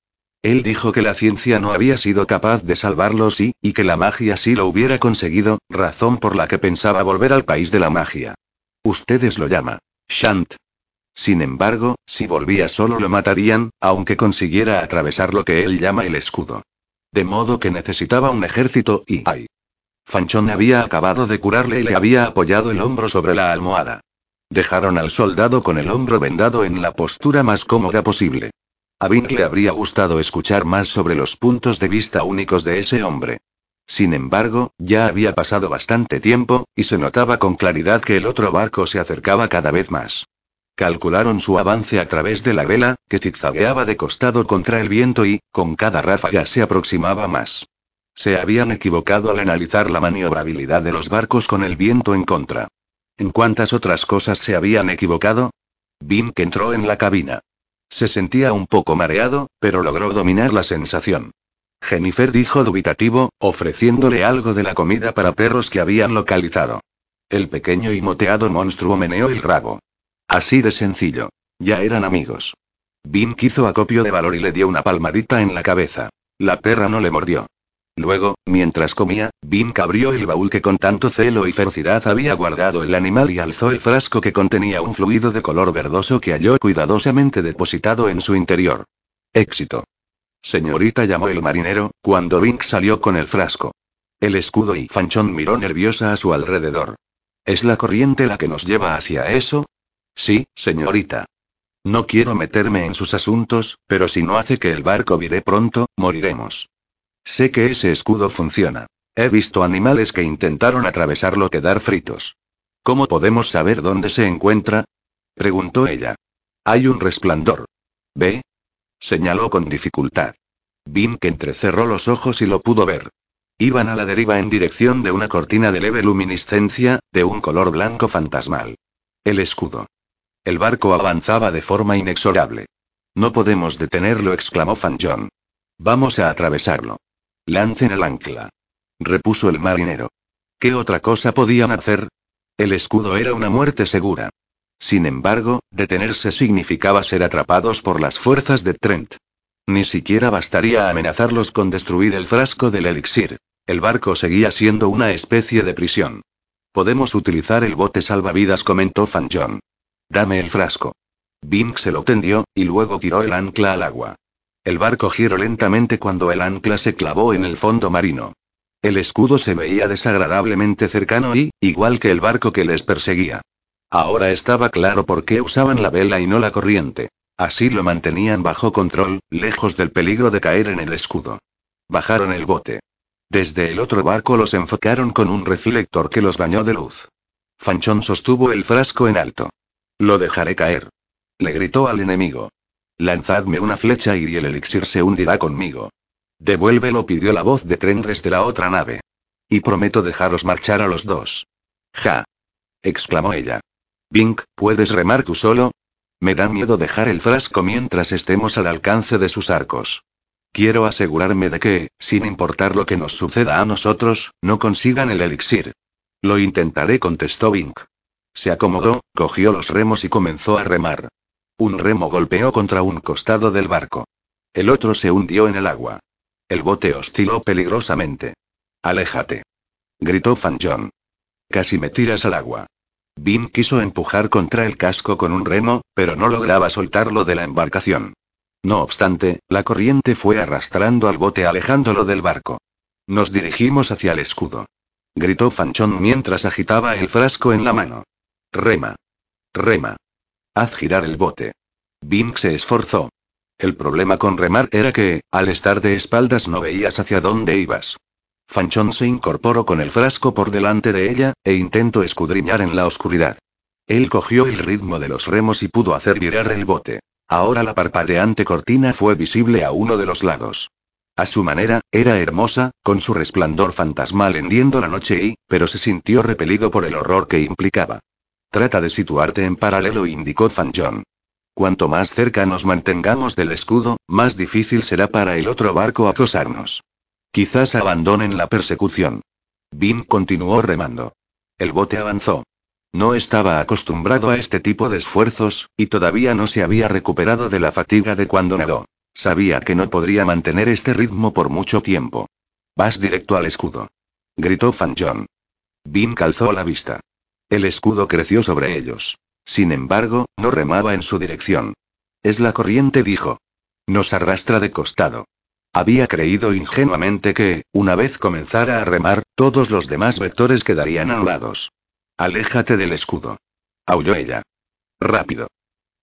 Él dijo que la ciencia no había sido capaz de salvarlos y, y que la magia sí lo hubiera conseguido, razón por la que pensaba volver al país de la magia. Ustedes lo llaman. Shant. Sin embargo, si volvía solo lo matarían, aunque consiguiera atravesar lo que él llama el escudo. De modo que necesitaba un ejército y ¡ay! Fanchón había acabado de curarle y le había apoyado el hombro sobre la almohada. Dejaron al soldado con el hombro vendado en la postura más cómoda posible. A Bink le habría gustado escuchar más sobre los puntos de vista únicos de ese hombre. Sin embargo, ya había pasado bastante tiempo, y se notaba con claridad que el otro barco se acercaba cada vez más. Calcularon su avance a través de la vela, que zigzagueaba de costado contra el viento y, con cada ráfaga se aproximaba más. Se habían equivocado al analizar la maniobrabilidad de los barcos con el viento en contra. ¿En cuántas otras cosas se habían equivocado? Bink entró en la cabina. Se sentía un poco mareado, pero logró dominar la sensación. Jennifer dijo dubitativo, ofreciéndole algo de la comida para perros que habían localizado. El pequeño y moteado monstruo meneó el rabo. Así de sencillo. Ya eran amigos. Bink hizo acopio de valor y le dio una palmadita en la cabeza. La perra no le mordió. Luego, mientras comía, Bink abrió el baúl que con tanto celo y ferocidad había guardado el animal y alzó el frasco que contenía un fluido de color verdoso que halló cuidadosamente depositado en su interior. Éxito. Señorita llamó el marinero, cuando Bink salió con el frasco. El escudo y Fanchón miró nerviosa a su alrededor. ¿Es la corriente la que nos lleva hacia eso? Sí, señorita. No quiero meterme en sus asuntos, pero si no hace que el barco vire pronto, moriremos. Sé que ese escudo funciona. He visto animales que intentaron atravesarlo quedar fritos. ¿Cómo podemos saber dónde se encuentra? preguntó ella. Hay un resplandor. ¿Ve? señaló con dificultad. que entrecerró los ojos y lo pudo ver. Iban a la deriva en dirección de una cortina de leve luminiscencia, de un color blanco fantasmal. El escudo. El barco avanzaba de forma inexorable. No podemos detenerlo, exclamó Fan John. Vamos a atravesarlo. Lancen el ancla. Repuso el marinero. ¿Qué otra cosa podían hacer? El escudo era una muerte segura. Sin embargo, detenerse significaba ser atrapados por las fuerzas de Trent. Ni siquiera bastaría amenazarlos con destruir el frasco del elixir. El barco seguía siendo una especie de prisión. Podemos utilizar el bote salvavidas, comentó Fan John. Dame el frasco. Bink se lo tendió, y luego tiró el ancla al agua. El barco giró lentamente cuando el ancla se clavó en el fondo marino. El escudo se veía desagradablemente cercano y, igual que el barco que les perseguía. Ahora estaba claro por qué usaban la vela y no la corriente. Así lo mantenían bajo control, lejos del peligro de caer en el escudo. Bajaron el bote. Desde el otro barco los enfocaron con un reflector que los bañó de luz. Fanchón sostuvo el frasco en alto. Lo dejaré caer. Le gritó al enemigo. Lanzadme una flecha y el elixir se hundirá conmigo. Devuélvelo, pidió la voz de Trenres de la otra nave. Y prometo dejaros marchar a los dos. Ja. exclamó ella. Bink, ¿puedes remar tú solo? Me da miedo dejar el frasco mientras estemos al alcance de sus arcos. Quiero asegurarme de que, sin importar lo que nos suceda a nosotros, no consigan el elixir. Lo intentaré, contestó Bink. Se acomodó, cogió los remos y comenzó a remar. Un remo golpeó contra un costado del barco. El otro se hundió en el agua. El bote osciló peligrosamente. Aléjate. Gritó Fan John. Casi me tiras al agua. Bin quiso empujar contra el casco con un remo, pero no lograba soltarlo de la embarcación. No obstante, la corriente fue arrastrando al bote alejándolo del barco. Nos dirigimos hacia el escudo. Gritó Fanchón mientras agitaba el frasco en la mano. Rema. Rema. Haz girar el bote. Bink se esforzó. El problema con remar era que, al estar de espaldas no veías hacia dónde ibas. Fanchón se incorporó con el frasco por delante de ella, e intentó escudriñar en la oscuridad. Él cogió el ritmo de los remos y pudo hacer virar el bote. Ahora la parpadeante cortina fue visible a uno de los lados. A su manera, era hermosa, con su resplandor fantasmal hendiendo la noche y, pero se sintió repelido por el horror que implicaba. Trata de situarte en paralelo, indicó Fan John. Cuanto más cerca nos mantengamos del escudo, más difícil será para el otro barco acosarnos. Quizás abandonen la persecución. Bim continuó remando. El bote avanzó. No estaba acostumbrado a este tipo de esfuerzos, y todavía no se había recuperado de la fatiga de cuando nadó. Sabía que no podría mantener este ritmo por mucho tiempo. Vas directo al escudo. Gritó Fan John. Bim calzó la vista. El escudo creció sobre ellos. Sin embargo, no remaba en su dirección. Es la corriente, dijo. Nos arrastra de costado. Había creído ingenuamente que, una vez comenzara a remar, todos los demás vectores quedarían anulados. Aléjate del escudo. Aulló ella. Rápido.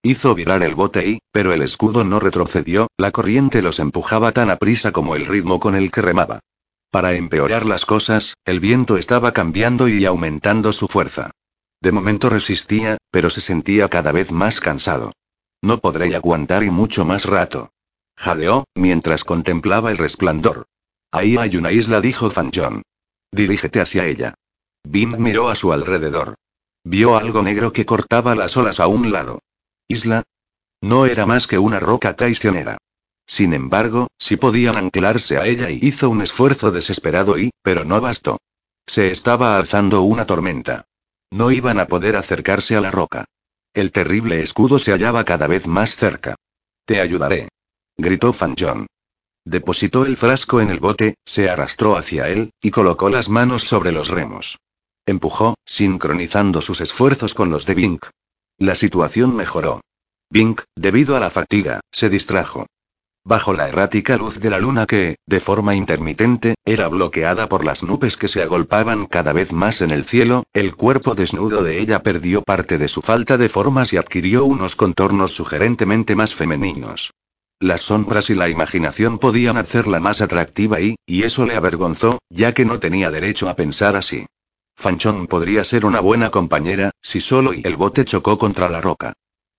Hizo virar el bote y, pero el escudo no retrocedió, la corriente los empujaba tan aprisa como el ritmo con el que remaba. Para empeorar las cosas, el viento estaba cambiando y aumentando su fuerza. De momento resistía, pero se sentía cada vez más cansado. No podré aguantar y mucho más rato. Jadeó, mientras contemplaba el resplandor. Ahí hay una isla, dijo Fan John. Dirígete hacia ella. Bing miró a su alrededor. Vio algo negro que cortaba las olas a un lado. ¿Isla? No era más que una roca traicionera. Sin embargo, sí podían anclarse a ella y hizo un esfuerzo desesperado y, pero no bastó. Se estaba alzando una tormenta. No iban a poder acercarse a la roca. El terrible escudo se hallaba cada vez más cerca. Te ayudaré. Gritó Fan John. Depositó el frasco en el bote, se arrastró hacia él, y colocó las manos sobre los remos. Empujó, sincronizando sus esfuerzos con los de Bink. La situación mejoró. Bink, debido a la fatiga, se distrajo. Bajo la errática luz de la luna que, de forma intermitente, era bloqueada por las nubes que se agolpaban cada vez más en el cielo, el cuerpo desnudo de ella perdió parte de su falta de formas y adquirió unos contornos sugerentemente más femeninos. Las sombras y la imaginación podían hacerla más atractiva y, y eso le avergonzó, ya que no tenía derecho a pensar así. Fanchón podría ser una buena compañera, si solo y el bote chocó contra la roca.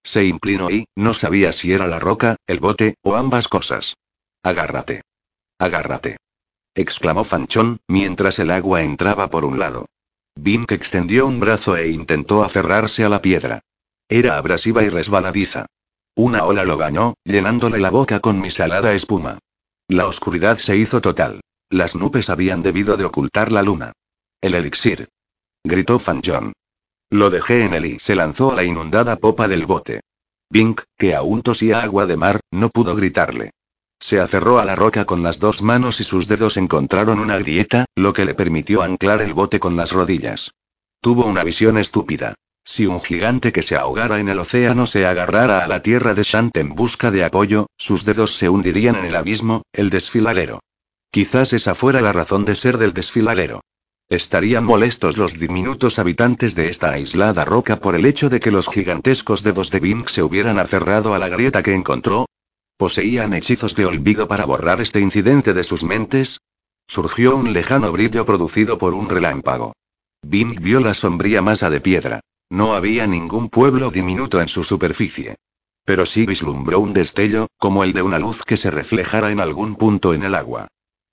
Se inclinó y, no sabía si era la roca, el bote, o ambas cosas. Agárrate. Agárrate. exclamó Fanchón, mientras el agua entraba por un lado. Bink extendió un brazo e intentó aferrarse a la piedra. Era abrasiva y resbaladiza. Una ola lo bañó, llenándole la boca con mi salada espuma. La oscuridad se hizo total. Las nubes habían debido de ocultar la luna. El elixir. Gritó. Lo dejé en él y se lanzó a la inundada popa del bote. Bink, que aún tosía agua de mar, no pudo gritarle. Se aferró a la roca con las dos manos y sus dedos encontraron una grieta, lo que le permitió anclar el bote con las rodillas. Tuvo una visión estúpida. Si un gigante que se ahogara en el océano se agarrara a la tierra de Shant en busca de apoyo, sus dedos se hundirían en el abismo, el desfiladero. Quizás esa fuera la razón de ser del desfiladero. Estarían molestos los diminutos habitantes de esta aislada roca por el hecho de que los gigantescos dedos de Bink se hubieran aferrado a la grieta que encontró. ¿Poseían hechizos de olvido para borrar este incidente de sus mentes? Surgió un lejano brillo producido por un relámpago. Bink vio la sombría masa de piedra. No había ningún pueblo diminuto en su superficie. Pero sí vislumbró un destello, como el de una luz que se reflejara en algún punto en el agua.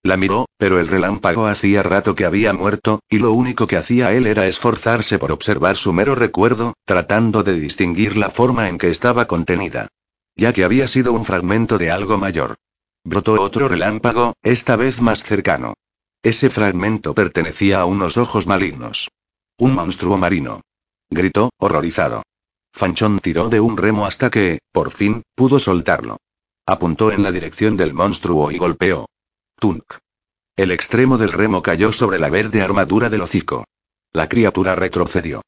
La miró, pero el relámpago hacía rato que había muerto, y lo único que hacía él era esforzarse por observar su mero recuerdo, tratando de distinguir la forma en que estaba contenida. Ya que había sido un fragmento de algo mayor. Brotó otro relámpago, esta vez más cercano. Ese fragmento pertenecía a unos ojos malignos. Un monstruo marino. Gritó, horrorizado. Fanchón tiró de un remo hasta que, por fin, pudo soltarlo. Apuntó en la dirección del monstruo y golpeó. Tunk. El extremo del remo cayó sobre la verde armadura del hocico. La criatura retrocedió.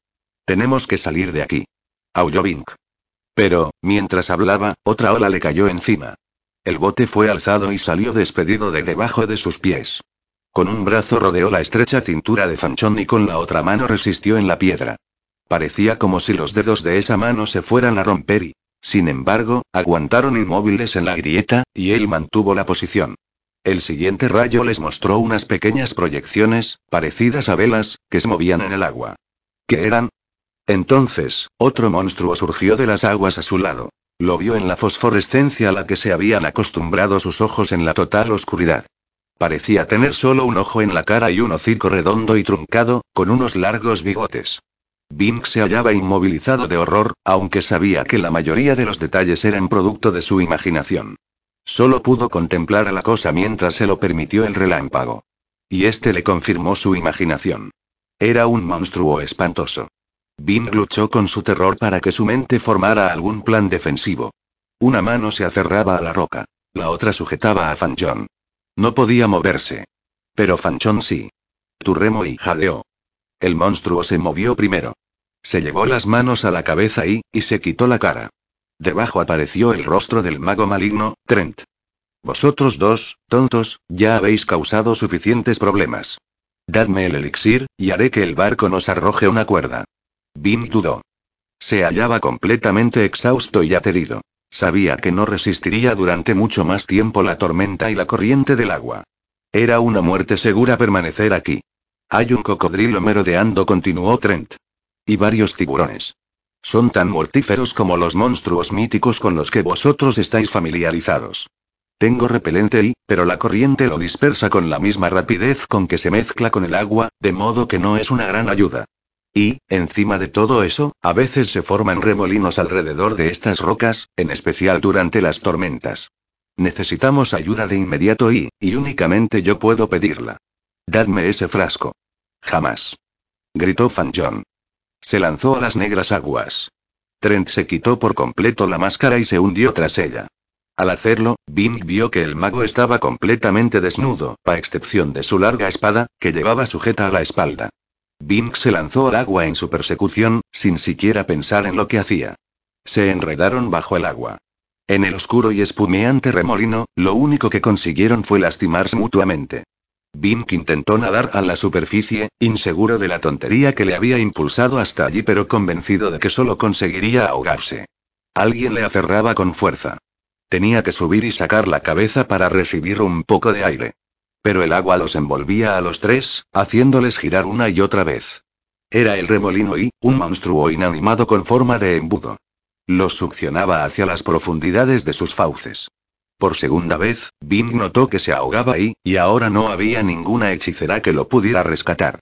Tenemos que salir de aquí. Aulló Bink. Pero, mientras hablaba, otra ola le cayó encima. El bote fue alzado y salió despedido de debajo de sus pies. Con un brazo rodeó la estrecha cintura de Fanchón y con la otra mano resistió en la piedra. Parecía como si los dedos de esa mano se fueran a romper y, sin embargo, aguantaron inmóviles en la grieta, y él mantuvo la posición. El siguiente rayo les mostró unas pequeñas proyecciones, parecidas a velas, que se movían en el agua. ¿Qué eran? Entonces, otro monstruo surgió de las aguas a su lado. Lo vio en la fosforescencia a la que se habían acostumbrado sus ojos en la total oscuridad. Parecía tener solo un ojo en la cara y un hocico redondo y truncado, con unos largos bigotes. Bink se hallaba inmovilizado de horror, aunque sabía que la mayoría de los detalles eran producto de su imaginación. Solo pudo contemplar a la cosa mientras se lo permitió el relámpago. Y este le confirmó su imaginación. Era un monstruo espantoso. Bing luchó con su terror para que su mente formara algún plan defensivo. Una mano se aferraba a la roca. La otra sujetaba a Fanchón. No podía moverse. Pero Fanchón sí. Turremo y jadeó. El monstruo se movió primero. Se llevó las manos a la cabeza y se quitó la cara. Debajo apareció el rostro del mago maligno, Trent. Vosotros dos, tontos, ya habéis causado suficientes problemas. Dadme el elixir, y haré que el barco nos arroje una cuerda. Bim dudó. Se hallaba completamente exhausto y aterido. Sabía que no resistiría durante mucho más tiempo la tormenta y la corriente del agua. Era una muerte segura permanecer aquí. Hay un cocodrilo merodeando, continuó Trent. Y varios tiburones. Son tan mortíferos como los monstruos míticos con los que vosotros estáis familiarizados. Tengo repelente y, pero la corriente lo dispersa con la misma rapidez con que se mezcla con el agua, de modo que no es una gran ayuda. Y, encima de todo eso, a veces se forman remolinos alrededor de estas rocas, en especial durante las tormentas. Necesitamos ayuda de inmediato y, y únicamente yo puedo pedirla. Dadme ese frasco. Jamás. Gritó Fan John. Se lanzó a las negras aguas. Trent se quitó por completo la máscara y se hundió tras ella. Al hacerlo, Bing vio que el mago estaba completamente desnudo, a excepción de su larga espada, que llevaba sujeta a la espalda. Bing se lanzó al agua en su persecución, sin siquiera pensar en lo que hacía. Se enredaron bajo el agua. En el oscuro y espumeante remolino, lo único que consiguieron fue lastimarse mutuamente. Bink intentó nadar a la superficie, inseguro de la tontería que le había impulsado hasta allí, pero convencido de que solo conseguiría ahogarse. Alguien le aferraba con fuerza. Tenía que subir y sacar la cabeza para recibir un poco de aire. Pero el agua los envolvía a los tres, haciéndoles girar una y otra vez. Era el remolino y, un monstruo inanimado con forma de embudo. Los succionaba hacia las profundidades de sus fauces. Por segunda vez, Bing notó que se ahogaba ahí, y ahora no había ninguna hechicera que lo pudiera rescatar.